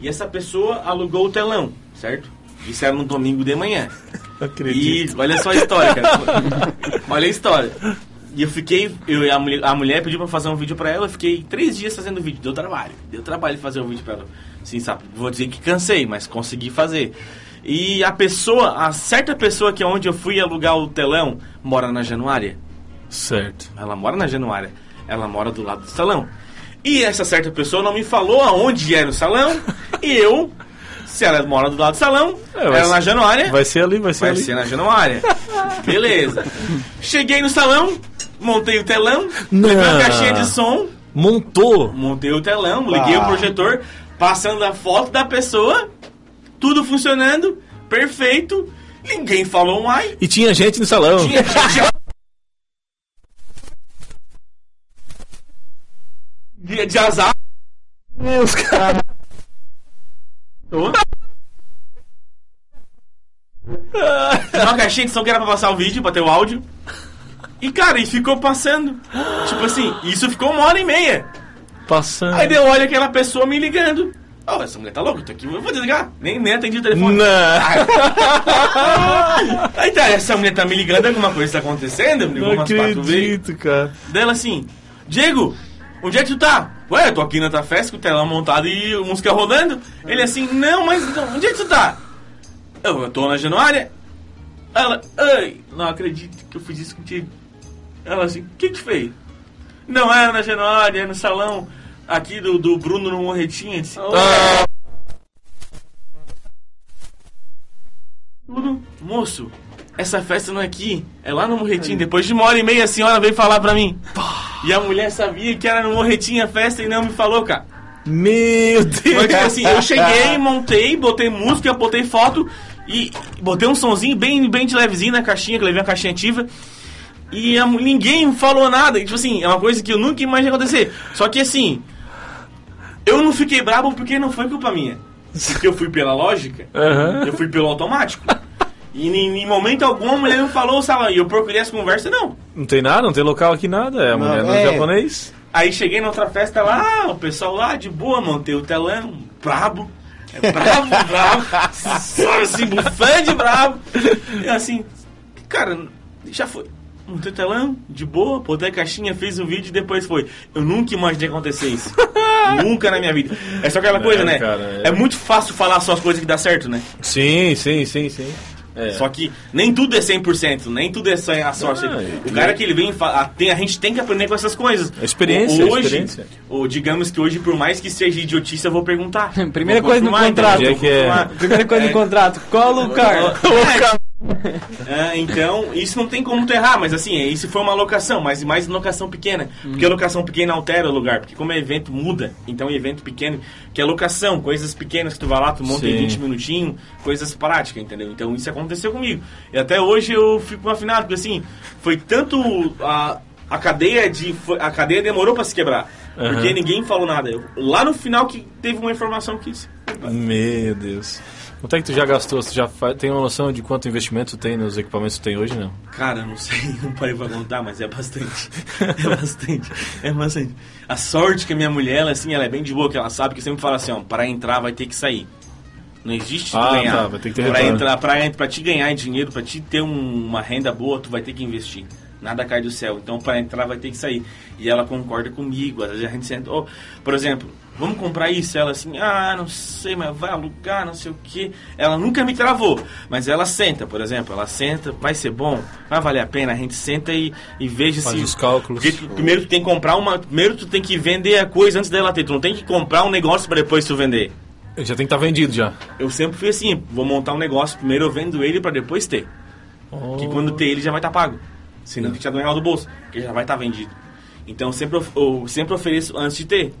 E essa pessoa alugou o telão, certo? Isso era num domingo de manhã. Não acredito. E olha só a história, cara. olha a história. E eu fiquei, eu, a, mulher, a mulher pediu pra fazer um vídeo pra ela, eu fiquei três dias fazendo vídeo. Deu trabalho, deu trabalho fazer um vídeo pra ela. Sim, sabe? Vou dizer que cansei, mas consegui fazer. E a pessoa, a certa pessoa que é onde eu fui alugar o telão, mora na Januária. Certo. Ela mora na Januária. Ela mora do lado do salão. E essa certa pessoa não me falou aonde era o salão. e eu, se ela mora do lado do salão, É, vai era ser- na Januária. Vai ser ali, vai ser Vai ali. ser na Januária. Beleza. Cheguei no salão, montei o telão, Não. levei a caixinha de som, Montou. montei o telão, liguei Ah. o projetor, passando a foto da pessoa, tudo funcionando, perfeito. Ninguém falou um ai. E tinha gente no salão. Tinha gente. Dia de azar. Os caras. Uma caixinha de som que era pra passar o vídeo, pra ter o áudio. E cara, e ficou passando. Tipo assim, isso ficou uma hora e meia. Passando. Aí deu olho aquela pessoa me ligando. Ó, essa mulher tá louca, eu tô aqui, eu vou desligar. Nem, nem atendi o telefone. Não. Aí tá, essa mulher tá me ligando, alguma coisa tá acontecendo, me ligou Não umas quatro vezes. acredito, cara. Dela assim, Diego, onde é que tu tá? Ué, eu tô aqui na tua festa com o telão montado e música rodando. Ele assim, não, mas então, onde é que tu tá? Eu, eu tô na Januária. Ela, ai, não acredito que eu fiz isso contigo. Ela assim, o que que fez? Não era na Januária, é no salão aqui do, do Bruno no Morretinha. Disse, Ah, Bruno, moço, essa festa não é aqui, é lá no Morretinho. Depois de uma hora e meia a senhora veio falar pra mim. E a mulher sabia que era no Morretinho a festa e não me falou, cara. meu Deus. Mas tipo assim, eu cheguei, montei, botei música, botei foto e botei um sonzinho bem, bem de levezinho na caixinha, que eu levei uma caixinha ativa. E a ninguém falou nada. E, Tipo assim, é uma coisa que eu nunca imaginei acontecer. Só que assim, eu não fiquei bravo porque não foi culpa minha. Porque eu fui pela lógica, Aham. eu fui pelo automático. E em, em momento algum a mulher não falou, sabe? E eu procurei essa conversa, não. Não tem nada, não tem local aqui nada. É a Não, mulher no é. japonês. Aí cheguei na outra festa lá, o pessoal lá de boa, montei o telão, brabo. É bravo, bravo. Só assim, bufando de bravo. E assim, cara, já foi. Montei o telão, de boa, botei a caixinha, fiz um vídeo e depois foi. Eu nunca imaginei acontecer isso. nunca na minha vida. É só aquela coisa, É, né? cara, é... é- muito fácil falar só as coisas que dá certo, né? Sim, sim, sim, sim. É. Só que nem tudo é 100%, nem tudo é só a sorte. Ah, o cara que ele vem, a, tem, a gente tem que aprender com essas coisas. A experiência, a hoje, experiência. Ou digamos que hoje, por mais que seja idiotice, eu vou perguntar. Primeira Vou coisa no confirmar, contrato. é que é? Primeira coisa no contrato, cola o carro. É, então, isso não tem como tu errar, mas assim, isso foi uma locação, mas mais locação pequena. Porque a locação pequena altera o lugar, porque como é evento, muda. Então, evento pequeno, que é locação, coisas pequenas que tu vai lá, tu monta em Sim. 20 minutinhos, coisas práticas, entendeu? Então, isso aconteceu comigo. E até hoje eu fico afinado, porque assim, foi tanto a, a cadeia de. a cadeia demorou pra se quebrar. Aham. Porque ninguém falou nada. Eu- lá no final que teve uma informação que isso. Meu Deus. Quanto é que tu já gastou? Tu já tem uma noção de quanto investimento tu tem nos equipamentos que tem hoje, não? Cara, não sei, não parei pra contar, mas é bastante. É bastante. É bastante. A sorte que a minha mulher, ela, assim, ela é bem de boa, que ela sabe que sempre fala assim, ó, para entrar vai ter que sair. Não existe Ah, ganhar. tá, vai ter que ter pra entrar, pra, pra te ganhar dinheiro, pra te ter um- uma renda boa, tu vai ter que investir. Nada cai do céu. Então, para entrar, vai ter que sair. E ela concorda comigo. Às vezes a gente senta. ó, por exemplo, vamos comprar isso? Ela assim, ah, não sei, mas vai alugar, não sei o quê. Ela nunca me travou. Mas ela senta, por exemplo. Ela senta, vai ser bom, vai valer a pena. A gente senta e, e veja Faz se. os cálculos. Porque tu- primeiro tu tem que comprar uma. Primeiro tu tem que vender a coisa antes dela ter. Tu não tem que comprar um negócio para depois tu vender. Ele já tem que estar vendido já. Eu sempre fui assim, vou montar um negócio, primeiro eu vendo ele para depois ter. Que quando ter ele já vai estar pago. Senão tem que tirar do real do bolso, porque já vai estar vendido. Então eu sempre, eu sempre ofereço antes de ter.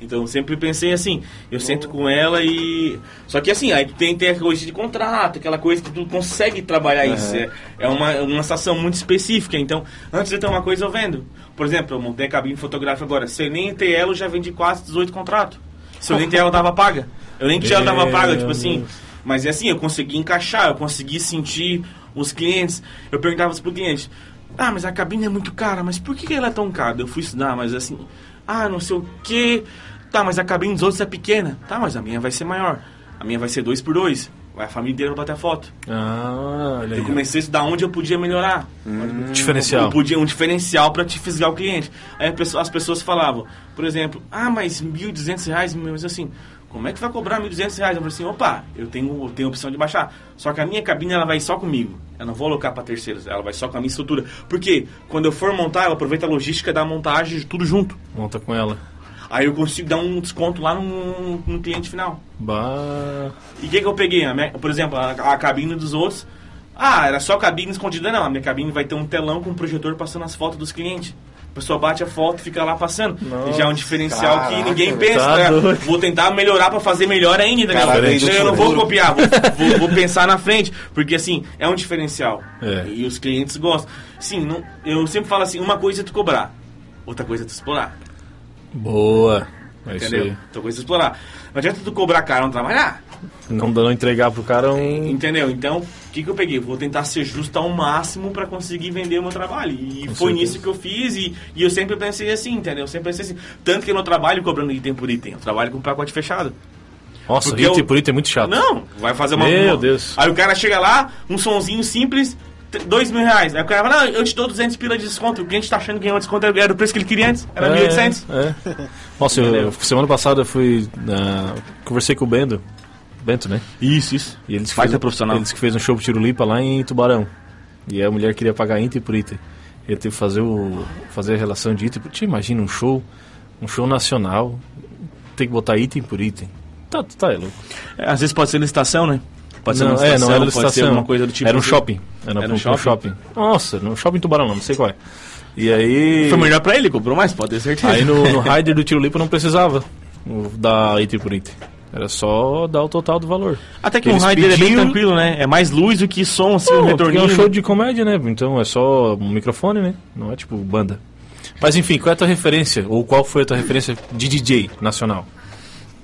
Então eu sempre pensei assim, eu sento com ela e. Só que assim, aí tu tem, tem aquela coisa de contrato, aquela coisa que tu consegue trabalhar isso. É, é uma, uma situação muito específica. Então, antes de ter uma coisa eu vendo. Por exemplo, eu montei a cabine fotográfica agora. Se eu nem ter ela, eu já vendi quase 18 contratos. Se eu nem ter ela, eu tava paga. Eu nem tinha ela, tava paga, tipo assim. Mas é assim, eu consegui encaixar, eu consegui sentir os clientes. Eu perguntava pro cliente, ah, mas a cabine é muito cara, mas por que que ela é tão cara? Eu fui estudar, mas assim, ah, não sei o que. Tá, mas a cabine dos outros é pequena. Tá, mas a minha vai ser maior. A minha vai ser dois por dois. Vai a família inteira pra bater a foto. Ah, olha aí. Eu comecei a estudar onde eu podia melhorar. Diferencial. Eu podia um diferencial para te fisgar o cliente. Aí pessoa- as pessoas falavam, por exemplo, ah, mas 1.200 reais, mas assim, como é que vai cobrar 1.200 reais? Eu falei assim, opa, eu tenho, eu tenho a opção de baixar. Só que a minha cabine ela vai só comigo. Eu não vou alocar para terceiros, ela vai só com a minha estrutura. Porque quando eu for montar, eu aproveito a logística da montagem de tudo junto. Monta com ela. Aí eu consigo dar um desconto lá no, no cliente final. Bah. E o que, que eu peguei? Minha- por exemplo, a, a cabine dos outros. Ah, era só cabine escondida? Não, a minha cabine vai ter um telão com um projetor passando as fotos dos clientes. A pessoa bate a foto e fica lá passando. Nossa, Já é um diferencial caraca, que ninguém pensa. Tá né? Vou tentar melhorar pra fazer melhor ainda. né? Cara, do eu não vou copiar, vou, vou- vou pensar na frente. Porque assim, é um diferencial. É. E os clientes gostam. Sim, não- eu sempre falo assim: uma coisa é tu cobrar, outra coisa é tu explorar. Boa. É isso Entendeu? aí. Outra coisa explorar. Não adianta tu cobrar caro não trabalhar. Não não entregar pro cara um. Entendeu? Então, o que, que eu peguei? Vou tentar ser justo ao máximo para conseguir vender o meu trabalho. E Com foi certeza. nisso que eu fiz e, e eu sempre pensei assim, entendeu? Eu sempre pensei assim. Tanto que eu não trabalho cobrando item por item, eu trabalho com pacote fechado. Nossa, Porque item eu- por item é muito chato. Não, vai fazer uma. Meu Deus. Aí o cara chega lá, um sonzinho simples. Dois mil reais. Aí o cara fala, não, eu te dou 200 pila de desconto. O cliente tá achando que ganhou desconto, era o preço que ele queria antes, era É, 1.800. É. Nossa, eu, semana passada eu fui. na- conversei com o Bento. Bento, né? Isso, isso. E eles Baita fez, profissional. Eles que fez um show pro Tirulipa lá em Tubarão. E a mulher queria pagar item por item. Ele teve que fazer, o, fazer a relação de item. Te imagina um show, um show nacional, tem que botar item por item. Tá, tá é louco. É, Às vezes pode ser licitação, né? Pode ser não, uma é, licitação, não era pode ser alguma coisa do tipo. Era um assim. shopping. Era, Era um um shopping? shopping? Nossa, no shopping Tubarão não, não sei qual é. E aí. Foi melhor pra ele, comprou mais, pode ter certeza. Aí no, no rider do Tirulipa não precisava dar item por item. Era só dar o total do valor. Até que Eles um rider é bem pediam- tranquilo, né? É mais luz do que som, assim, um porque é retorninho. um show de comédia, né? Então é só um microfone, né? Não é tipo banda. Mas enfim, qual é a tua referência? Ou qual foi a tua referência de DJ nacional?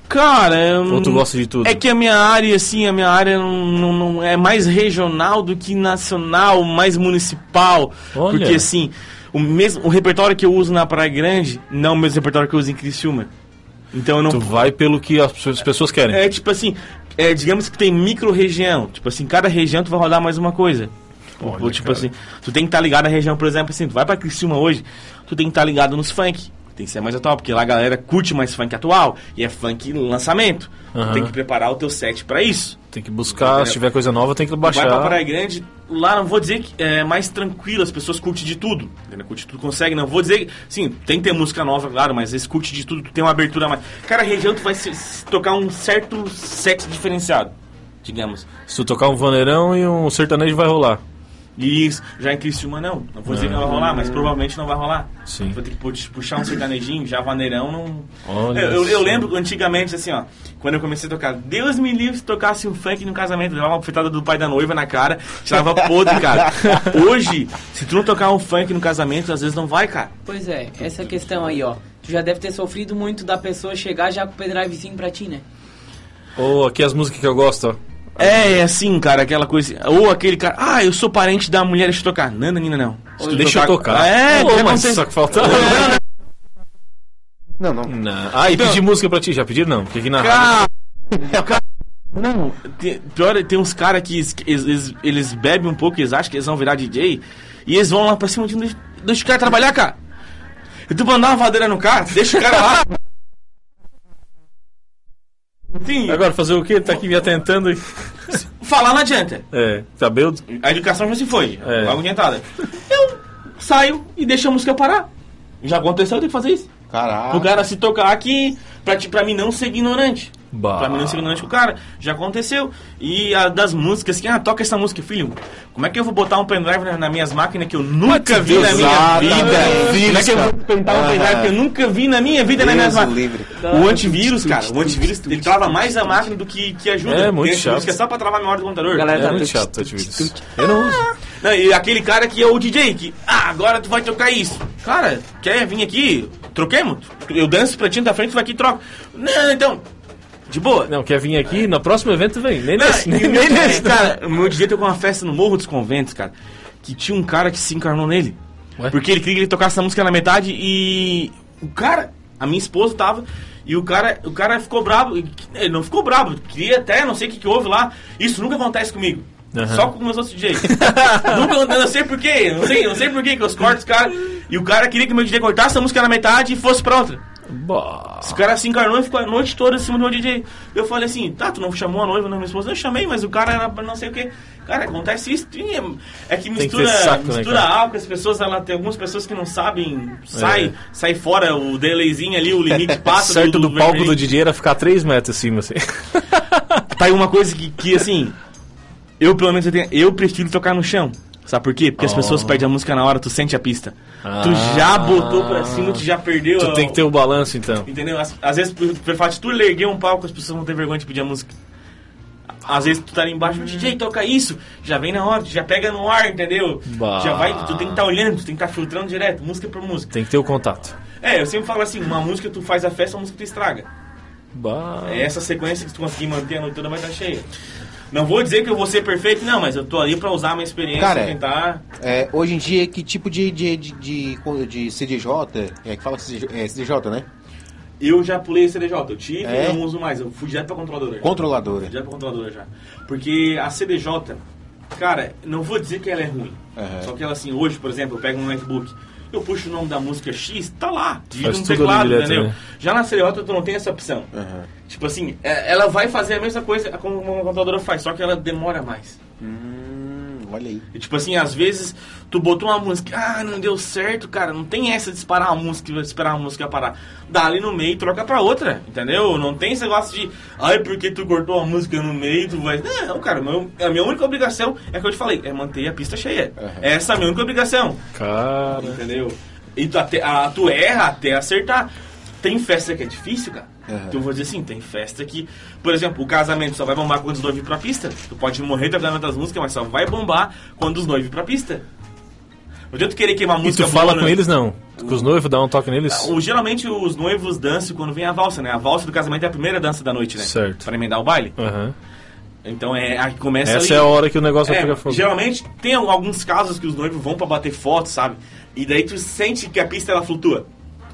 Cara, eu Ou tu gosta de tudo? É que a minha área, assim, a minha área não, não- não- é mais regional do que nacional, mais municipal. Olha. Porque, assim, o, mesmo, o repertório que eu uso na Praia Grande não é o mesmo repertório que eu uso em Criciúma. Então não Tu vai pelo que as as pessoas querem. É tipo assim, é, digamos que tem micro-região. Tipo assim, cada região tu vai rodar mais uma coisa. Olha, Ou, tipo cara. assim, tu tem que estar ligado na região, por exemplo, assim, tu vai pra Criciúma hoje, tu tem que estar ligado nos funk. Tem que ser mais atual, porque lá a galera curte mais funk atual. E é funk lançamento. Aham. Tem que preparar o teu set pra isso. Tem que buscar, se tiver coisa nova, tem que baixar. Vai pra Praia Grande, lá não vou dizer que é mais tranquilo, as pessoas curtem de tudo. Entendeu? Curte de tudo, consegue, não vou dizer. Sim, tem que ter música nova, claro, mas eles curtem de tudo, tu tem uma abertura mais. Cara, a região tu vai se- se tocar um certo set diferenciado, digamos. Se tu tocar um vaneirão e um sertanejo vai rolar. E isso, já em Criciúma não. Não vou dizer que não vai rolar, mas provavelmente não vai rolar. Sim. Vou ter que pu- puxar um sertanejinho, já vaneirão não. Olha Eu, eu- eu lembro antigamente, assim, ó, quando eu comecei a tocar, Deus me livre se tocasse um funk no casamento, dava uma bofetada do pai da noiva na cara, tirava podre, cara. Hoje, se tu não tocar um funk no casamento, às vezes não vai, cara. Pois é, essa questão aí, ó. Tu já deve ter sofrido muito da pessoa chegar já com o pendrivezinho pra ti, né? Ou aqui as músicas que eu gosto, ó. É, é assim, cara, aquela coisa. Ou aquele cara, ah, eu sou parente da mulher, deixa eu tocar. Não, Nina, não. Se tu Deixa eu tocar. É, Ô, já mas só que faltava. Não, não. Não. Ah, e pedir música pra ti, já pediram? Não, porque aqui na Cara, cara, não, tem, pior, é, tem uns caras que eles, eles, eles bebem um pouco, eles acham que eles vão virar DJ, e eles vão lá pra cima de um, deixa, deixa o cara trabalhar, cara. E tu mandar uma vadeira no cara, deixa o cara lá. Sim, Agora, fazer o quê? Tá aqui me atentando e... falar não adianta. É, tá bêbado? A educação já se foi, É. logo adiantada. Eu saio e deixo a música parar. Já aconteceu, eu tenho que fazer isso. Caraca. O cara se tocar aqui, pra, pra mim não ser ignorante. Bah. Pra mim não ser ignorante com o cara. Já aconteceu. E a das músicas, que, ah, toca essa música, filho. Como é que eu vou botar um pendrive na- nas minhas máquinas que eu nunca vi na minha vida? Como é que eu vou Isso, tentar um pendrive que eu nunca vi na minha vida nas minhas o máquinas? O antivírus, cara, o antivírus, ele trava mais a máquina do que, que ajuda. É, muito chato. música só pra travar a memória do computador. Galera, É tá muito chato, antivírus. Eu não uso. Não, e aquele cara que é o DJ, que, ah, agora tu vai tocar isso. Cara, quer vir aqui? Troquemos? Eu danço pra ti da frente, tu vai aqui e troca. Não, então, de boa. Não, quer vir aqui, no próximo evento vem. Nem Não, nesse, nem, nem nesse. Cara, o meu DJ teve uma festa no Morro dos Conventos, cara, que tinha um cara que se encarnou nele. Ué? Porque ele queria que ele tocasse a música na metade e o cara, a minha esposa tava, e o cara, o cara ficou bravo, ele não ficou bravo, queria até, não sei o que, que houve lá. Isso nunca acontece comigo. Aham. Só com meus outros DJs. nunca, eu não sei porquê, não sei, não sei porquê que eu corto os caras. E o cara queria que meu DJ cortasse a música na metade e fosse pra outra. Bah. Esse cara se encarnou e ficou a noite toda em cima do meu DJ. Eu falei assim, tá, tu não chamou a noiva, não, minha esposa? Eu chamei, mas o cara era pra não sei o que. Cara, acontece isso. é- É que que mistura, ter saco, né, mistura cara? álcool, as pessoas, ela, tem algumas pessoas que não sabem, sai, sai fora o delayzinho ali, o limite passa. certo do, palco do vermelho. DJ era ficar 3 metros acima, assim. Tá aí uma coisa que, que assim, eu pelo menos eu, tenho, eu prefiro tocar no chão. Sabe por quê? Porque as Oh. pessoas perdem a música na hora, tu sente a pista. Ah. Tu já botou pra cima, tu já perdeu. Tu a- tem que ter o balanço, então. Entendeu? Às, às vezes, por fato de tu erguer um palco, as pessoas vão ter vergonha de pedir a música. Às vezes tu tá ali embaixo, DJ, toca isso, já vem na hora, já pega no ar, entendeu? Bah. Já vai, tu tem que estar olhando, tu tem que estar filtrando direto, música por música. Tem que ter o contato. É, eu sempre falo assim, uma música tu faz a festa, uma música tu estraga. Bah. É essa sequência que tu conseguir manter a noite toda vai estar cheia. Não vou dizer que eu vou ser perfeito, não, mas eu tô ali pra usar a minha experiência, Cara, tentar... É, hoje em dia, que tipo de, de, de, de, de CDJ? É que fala CDJ, é, CDJ, né? Eu já pulei CDJ, eu tive É? e não uso mais, eu fui direto pra controladora. Controladora. Já pra controladora já. Porque a CDJ, Cara, não vou dizer que ela é ruim. Aham. Só que ela, assim, hoje, por exemplo, eu pego um MacBook, eu puxo o nome da música X, tá lá, digita Faz no teclado, direto, entendeu? né? Já na Seriota tu não tem essa opção. Aham. Tipo assim, é- ela vai fazer a mesma coisa como uma computadora faz, só que ela demora mais. Hum, olha aí. E, tipo assim, às vezes tu botou uma música, ah, não deu certo, cara. Não tem essa de disparar a música e esperar a música parar. Dá ali no meio e troca pra outra, entendeu? Não tem esse negócio de, ai, porque tu cortou a música no meio, tu vai. Não, cara, meu- a minha única obrigação é que eu te falei, é manter a pista cheia. Aham. Essa é a minha única obrigação, Cara. entendeu? E tu, até, a, tu erra até acertar. Tem festa que é difícil, cara. Aham. Que eu vou dizer assim, tem festa que, por exemplo, o casamento só vai bombar quando os noivos ir pra pista. Tu pode morrer trabalhando das músicas, mas só vai bombar quando os noivos ir pra pista. Não adianta querer queimar E música tu fala boa, com né? eles, não? Com os noivos, dá um toque neles? O- geralmente os noivos dançam quando vem a valsa, né? A valsa do casamento é a primeira dança da noite, né? Certo. Pra emendar o baile. Aham. Então é a que começa Essa ali. é a hora que o negócio vai É, pegar fogo. geralmente tem alguns casos que os noivos vão pra bater foto, sabe? E daí tu sente que a pista ela flutua.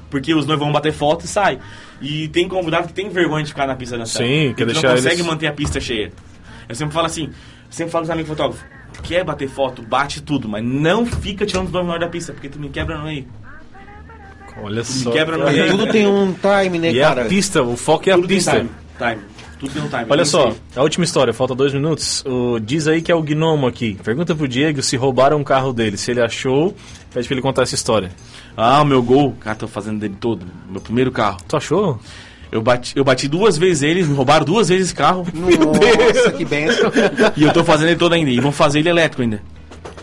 Porque os noivos vão bater foto e sai. E tem convidado que tem vergonha de ficar na pista dançando. Sim, E quer tu deixar não consegue eles- manter a pista cheia. Eu sempre falo assim, sempre falo com os amigos fotógrafos, quer bater foto, bate tudo, mas não fica tirando os hora da pista, porque tu me quebra no meio. Olha só. quebra no meio. Tudo tem um time, né, E é cara? a pista, o foco é a tudo tem pista. time. time. Tudo tem um time. Olha Tem só, a última história, falta dois minutos. O, diz aí que é o gnomo aqui. Pergunta pro Diego se roubaram um carro dele. Se ele achou, pede pra ele contar essa história. Ah, o meu gol, cara, tô fazendo dele todo. Meu primeiro carro. Tu achou? Eu bati, eu bati duas vezes eles, me roubaram duas vezes esse carro. Nossa, que benção. E eu tô fazendo ele todo ainda. E vão fazer ele elétrico ainda.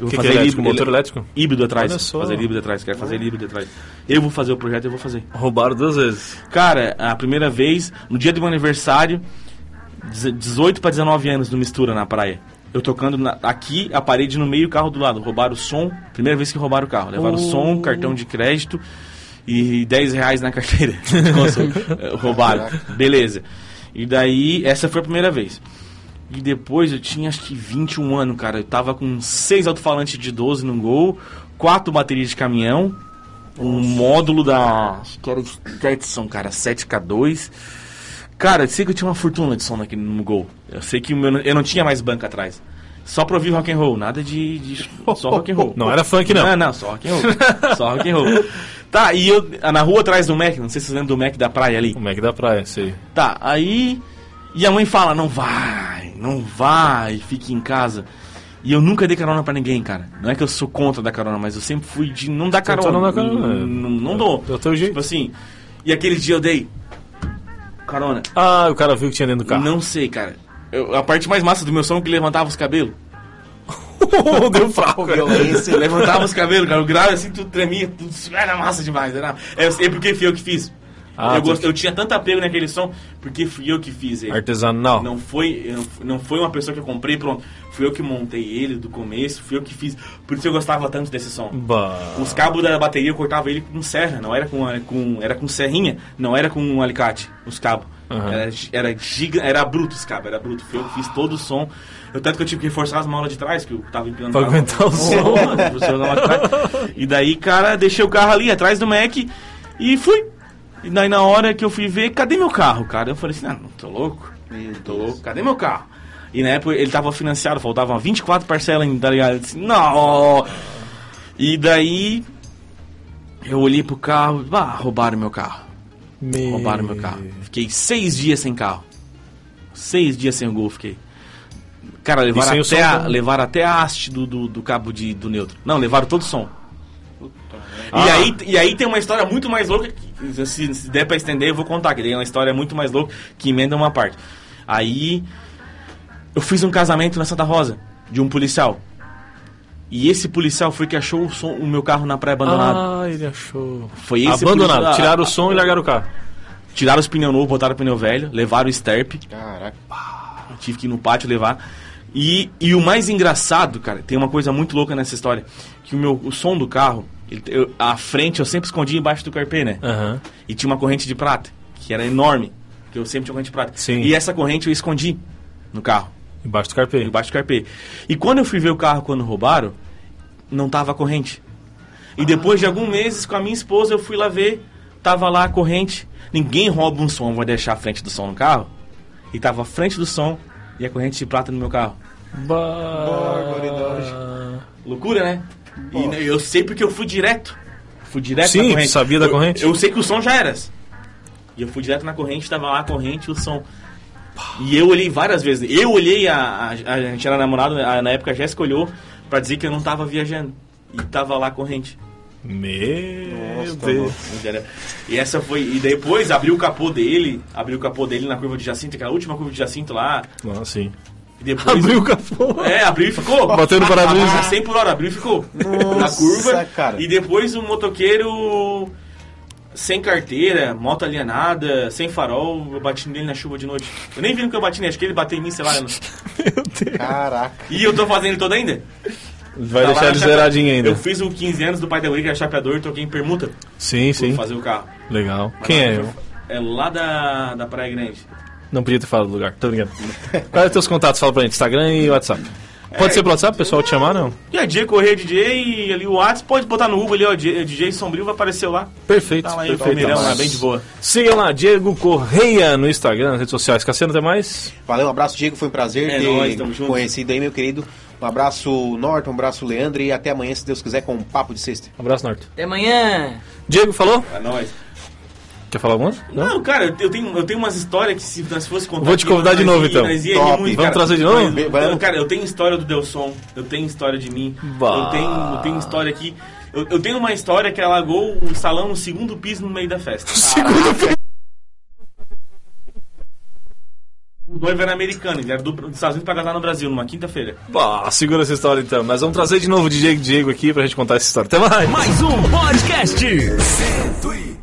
Eu vou que, que fazer é ele elétrico? híbrido- Motor elétrico? Híbrido atrás. Olha só. Fazer ele híbrido atrás. Quero fazer ele híbrido atrás. Eu vou fazer o projeto, eu vou fazer. Roubaram duas vezes. Cara, a primeira vez, no dia do meu aniversário, deze- 18 para 19 anos no Mistura na praia. Eu tocando na- aqui, a parede no meio o carro do lado. Roubaram o som, primeira vez que roubaram o carro. Levaram o som, cartão de crédito e 10 reais na carteira. de consumo. Eh, roubaram. Beleza. E daí, essa foi a primeira vez. E depois eu tinha acho que 21 anos, cara. Eu tava com seis alto-falantes de 12 no gol, quatro baterias de caminhão, um módulo da. Que era Stetson, cara, 7K2. Cara, eu sei que eu tinha uma fortuna de som naquele no gol. Eu sei que meu, eu não tinha mais banca atrás. Só pra ouvir rock and roll, nada de. de só rock and roll. Não era funk, não. Não, não, só rock and roll. só rock and roll. Tá, e eu na rua atrás do Mac, não sei se vocês lembram do Mac da praia ali. O Mac da praia, sei. Tá, aí. E a mãe fala: não vai, não vai, fique em casa. E eu nunca dei carona pra ninguém, cara. Não é que eu sou contra dar carona, mas eu sempre fui de não dar Tentou carona. não dar carona, Não, não, não dou. É o teu jeito. Tipo assim. E aquele dia eu dei carona. Ah, o cara viu que tinha dentro do carro. Não sei, cara. Eu- a parte mais massa do meu som é que levantava os cabelos. Deu fraco. Violência. Levantava os cabelos, cara. O grave assim, tudo tremia, tudo era massa demais. Era... É, é porque fui eu que fiz. Ah, eu, tu- gost... eu tinha tanto apego naquele som, porque fui eu que fiz ele. Artesanal. Não foi, não, foi uma pessoa que eu comprei, pronto. Fui eu que montei ele do começo, fui eu que fiz. Por isso eu gostava tanto desse som. Bah. Os cabos da bateria eu cortava ele com serra, não era com, com era com serrinha, não era com um alicate, os cabos. Aham. Era, era, giga, era bruto os cabos, era bruto. Fui eu que fiz todo o som. Eu, tanto que eu tive que reforçar as molas de trás, que eu tava empinando Pra aguentar o som. E daí, cara, deixei o carro ali atrás do Mac e fui. E daí na hora que eu fui ver, cadê meu carro, cara? Eu falei assim, ah, não tô louco. Meu Tô louco, cadê meu carro? E na época ele tava financiado, faltavam 24 parcelas ainda, tá ligado? Eu disse, não! E daí eu olhei pro carro, ah, roubaram meu carro. Me... Roubaram meu carro. Fiquei seis dias sem carro. Seis dias sem o gol, fiquei. Cara, levaram até, som a, levaram até a haste do, do, do cabo de, do neutro. Não, levaram todo o som. E, aí, e aí tem uma história muito mais louca, que, se, se der pra estender eu vou contar, que tem uma história muito mais louca que emenda uma parte. Aí eu fiz um casamento na Santa Rosa, de um policial. E esse policial foi que achou o, som, o meu carro na praia abandonado. Ah, ele achou. Foi esse Abandonado. policial- Tiraram o som e largaram o carro. Tiraram os pneus novos, botaram o pneu velho, levaram o Sterp. Caraca. Eu tive que ir no pátio levar. E, e o mais engraçado, cara, tem uma coisa muito louca nessa história. Que o meu o som do carro, eu- a frente eu sempre escondia embaixo do carpê, né? Aham. E tinha uma corrente de prata, que era enorme. Que eu sempre tinha corrente de prata. Sim. E essa corrente eu escondi no carro, Embaixo do carpê. embaixo do carpê. E quando eu fui ver o carro quando roubaram, não tava a corrente. E depois de alguns meses com a minha esposa eu fui lá ver, tava lá a corrente. Ninguém rouba um som, vai deixar a frente do som no carro. E tava a frente do som e a corrente de prata no meu carro. Barbaridade. Loucura, né? E eu sei porque eu fui direto. Fui direto Sim, na corrente. sabia da Eu- corrente? Eu, sei que o som já era. E eu fui direto na corrente, tava lá a corrente, o som. E eu olhei várias vezes. Eu olhei, a, a, a gente era namorado, a- na época a Jéssica olhou pra dizer que eu não tava viajando. E tava lá a corrente. Meu Nossa, Deus. E essa foi. E depois abriu o capô dele. Abriu o capô dele na curva de Jacinto, aquela última curva de Jacinto lá. Ah, sim. E depois. Abriu o capô. É, abriu e ficou. Bateu no para-brisa. A 100 por hora, abriu e ficou. na Nossa, curva. cara. E depois o motoqueiro sem carteira, moto alienada, sem farol, eu bati nele na chuva de noite. Eu nem vi no que eu bati nele, acho que ele bateu em mim, sei lá. Caraca. E eu tô fazendo ele todo ainda? Vai Tá deixar na ele zeradinho ainda. Eu fiz o 15 anos do pai da Uri, que era chapeador, e toquei em permuta Sim, pra sim. fazer o carro. Legal. Quem é? É lá da, da Praia Grande. Não podia ter falado do lugar. Tô brincando. Quais os teus contatos? Fala pra gente. Instagram e WhatsApp. Pode ser pelo WhatsApp, o pessoal te chamar, não? E a DJ Correia DJ e ali o WhatsApp, pode botar no Google ali, ó, DJ, DJ Sombrio vai aparecer lá. Perfeito. Tá lá aí perfeito. Palmeirão lá, bem de boa. Sigam lá, Diego Correia no Instagram, nas redes sociais. Cassiano, até mais. Valeu, um abraço, Diego. Foi um prazer É ter nóis, conhecido aí, meu querido. Um abraço, Norton, um abraço, Leandro. E até amanhã, se Deus quiser, com um papo de sexta. Um abraço, Norte. Até amanhã! Diego, falou? É nóis. Quer falar alguma? Não, cara, eu tenho, eu tenho umas histórias que se nós fosse contar. Vou te aqui, convidar de nós novo, ia- então. ia Top. muito, Vamos cara. trazer de novo? Mas, eu- cara, eu tenho história do Delson, eu tenho história de mim. Bah. Eu tenho, eu tenho história aqui. Eu, eu tenho uma história que alagou o salão no segundo piso no meio da festa. O noivo era americano, ele era do, dos Estados Unidos pra casar no Brasil, numa quinta-feira. Bah, segura essa história então. Mas vamos trazer de novo o DJ Diego aqui pra gente contar essa história. Até mais! Mais um podcast. Cento e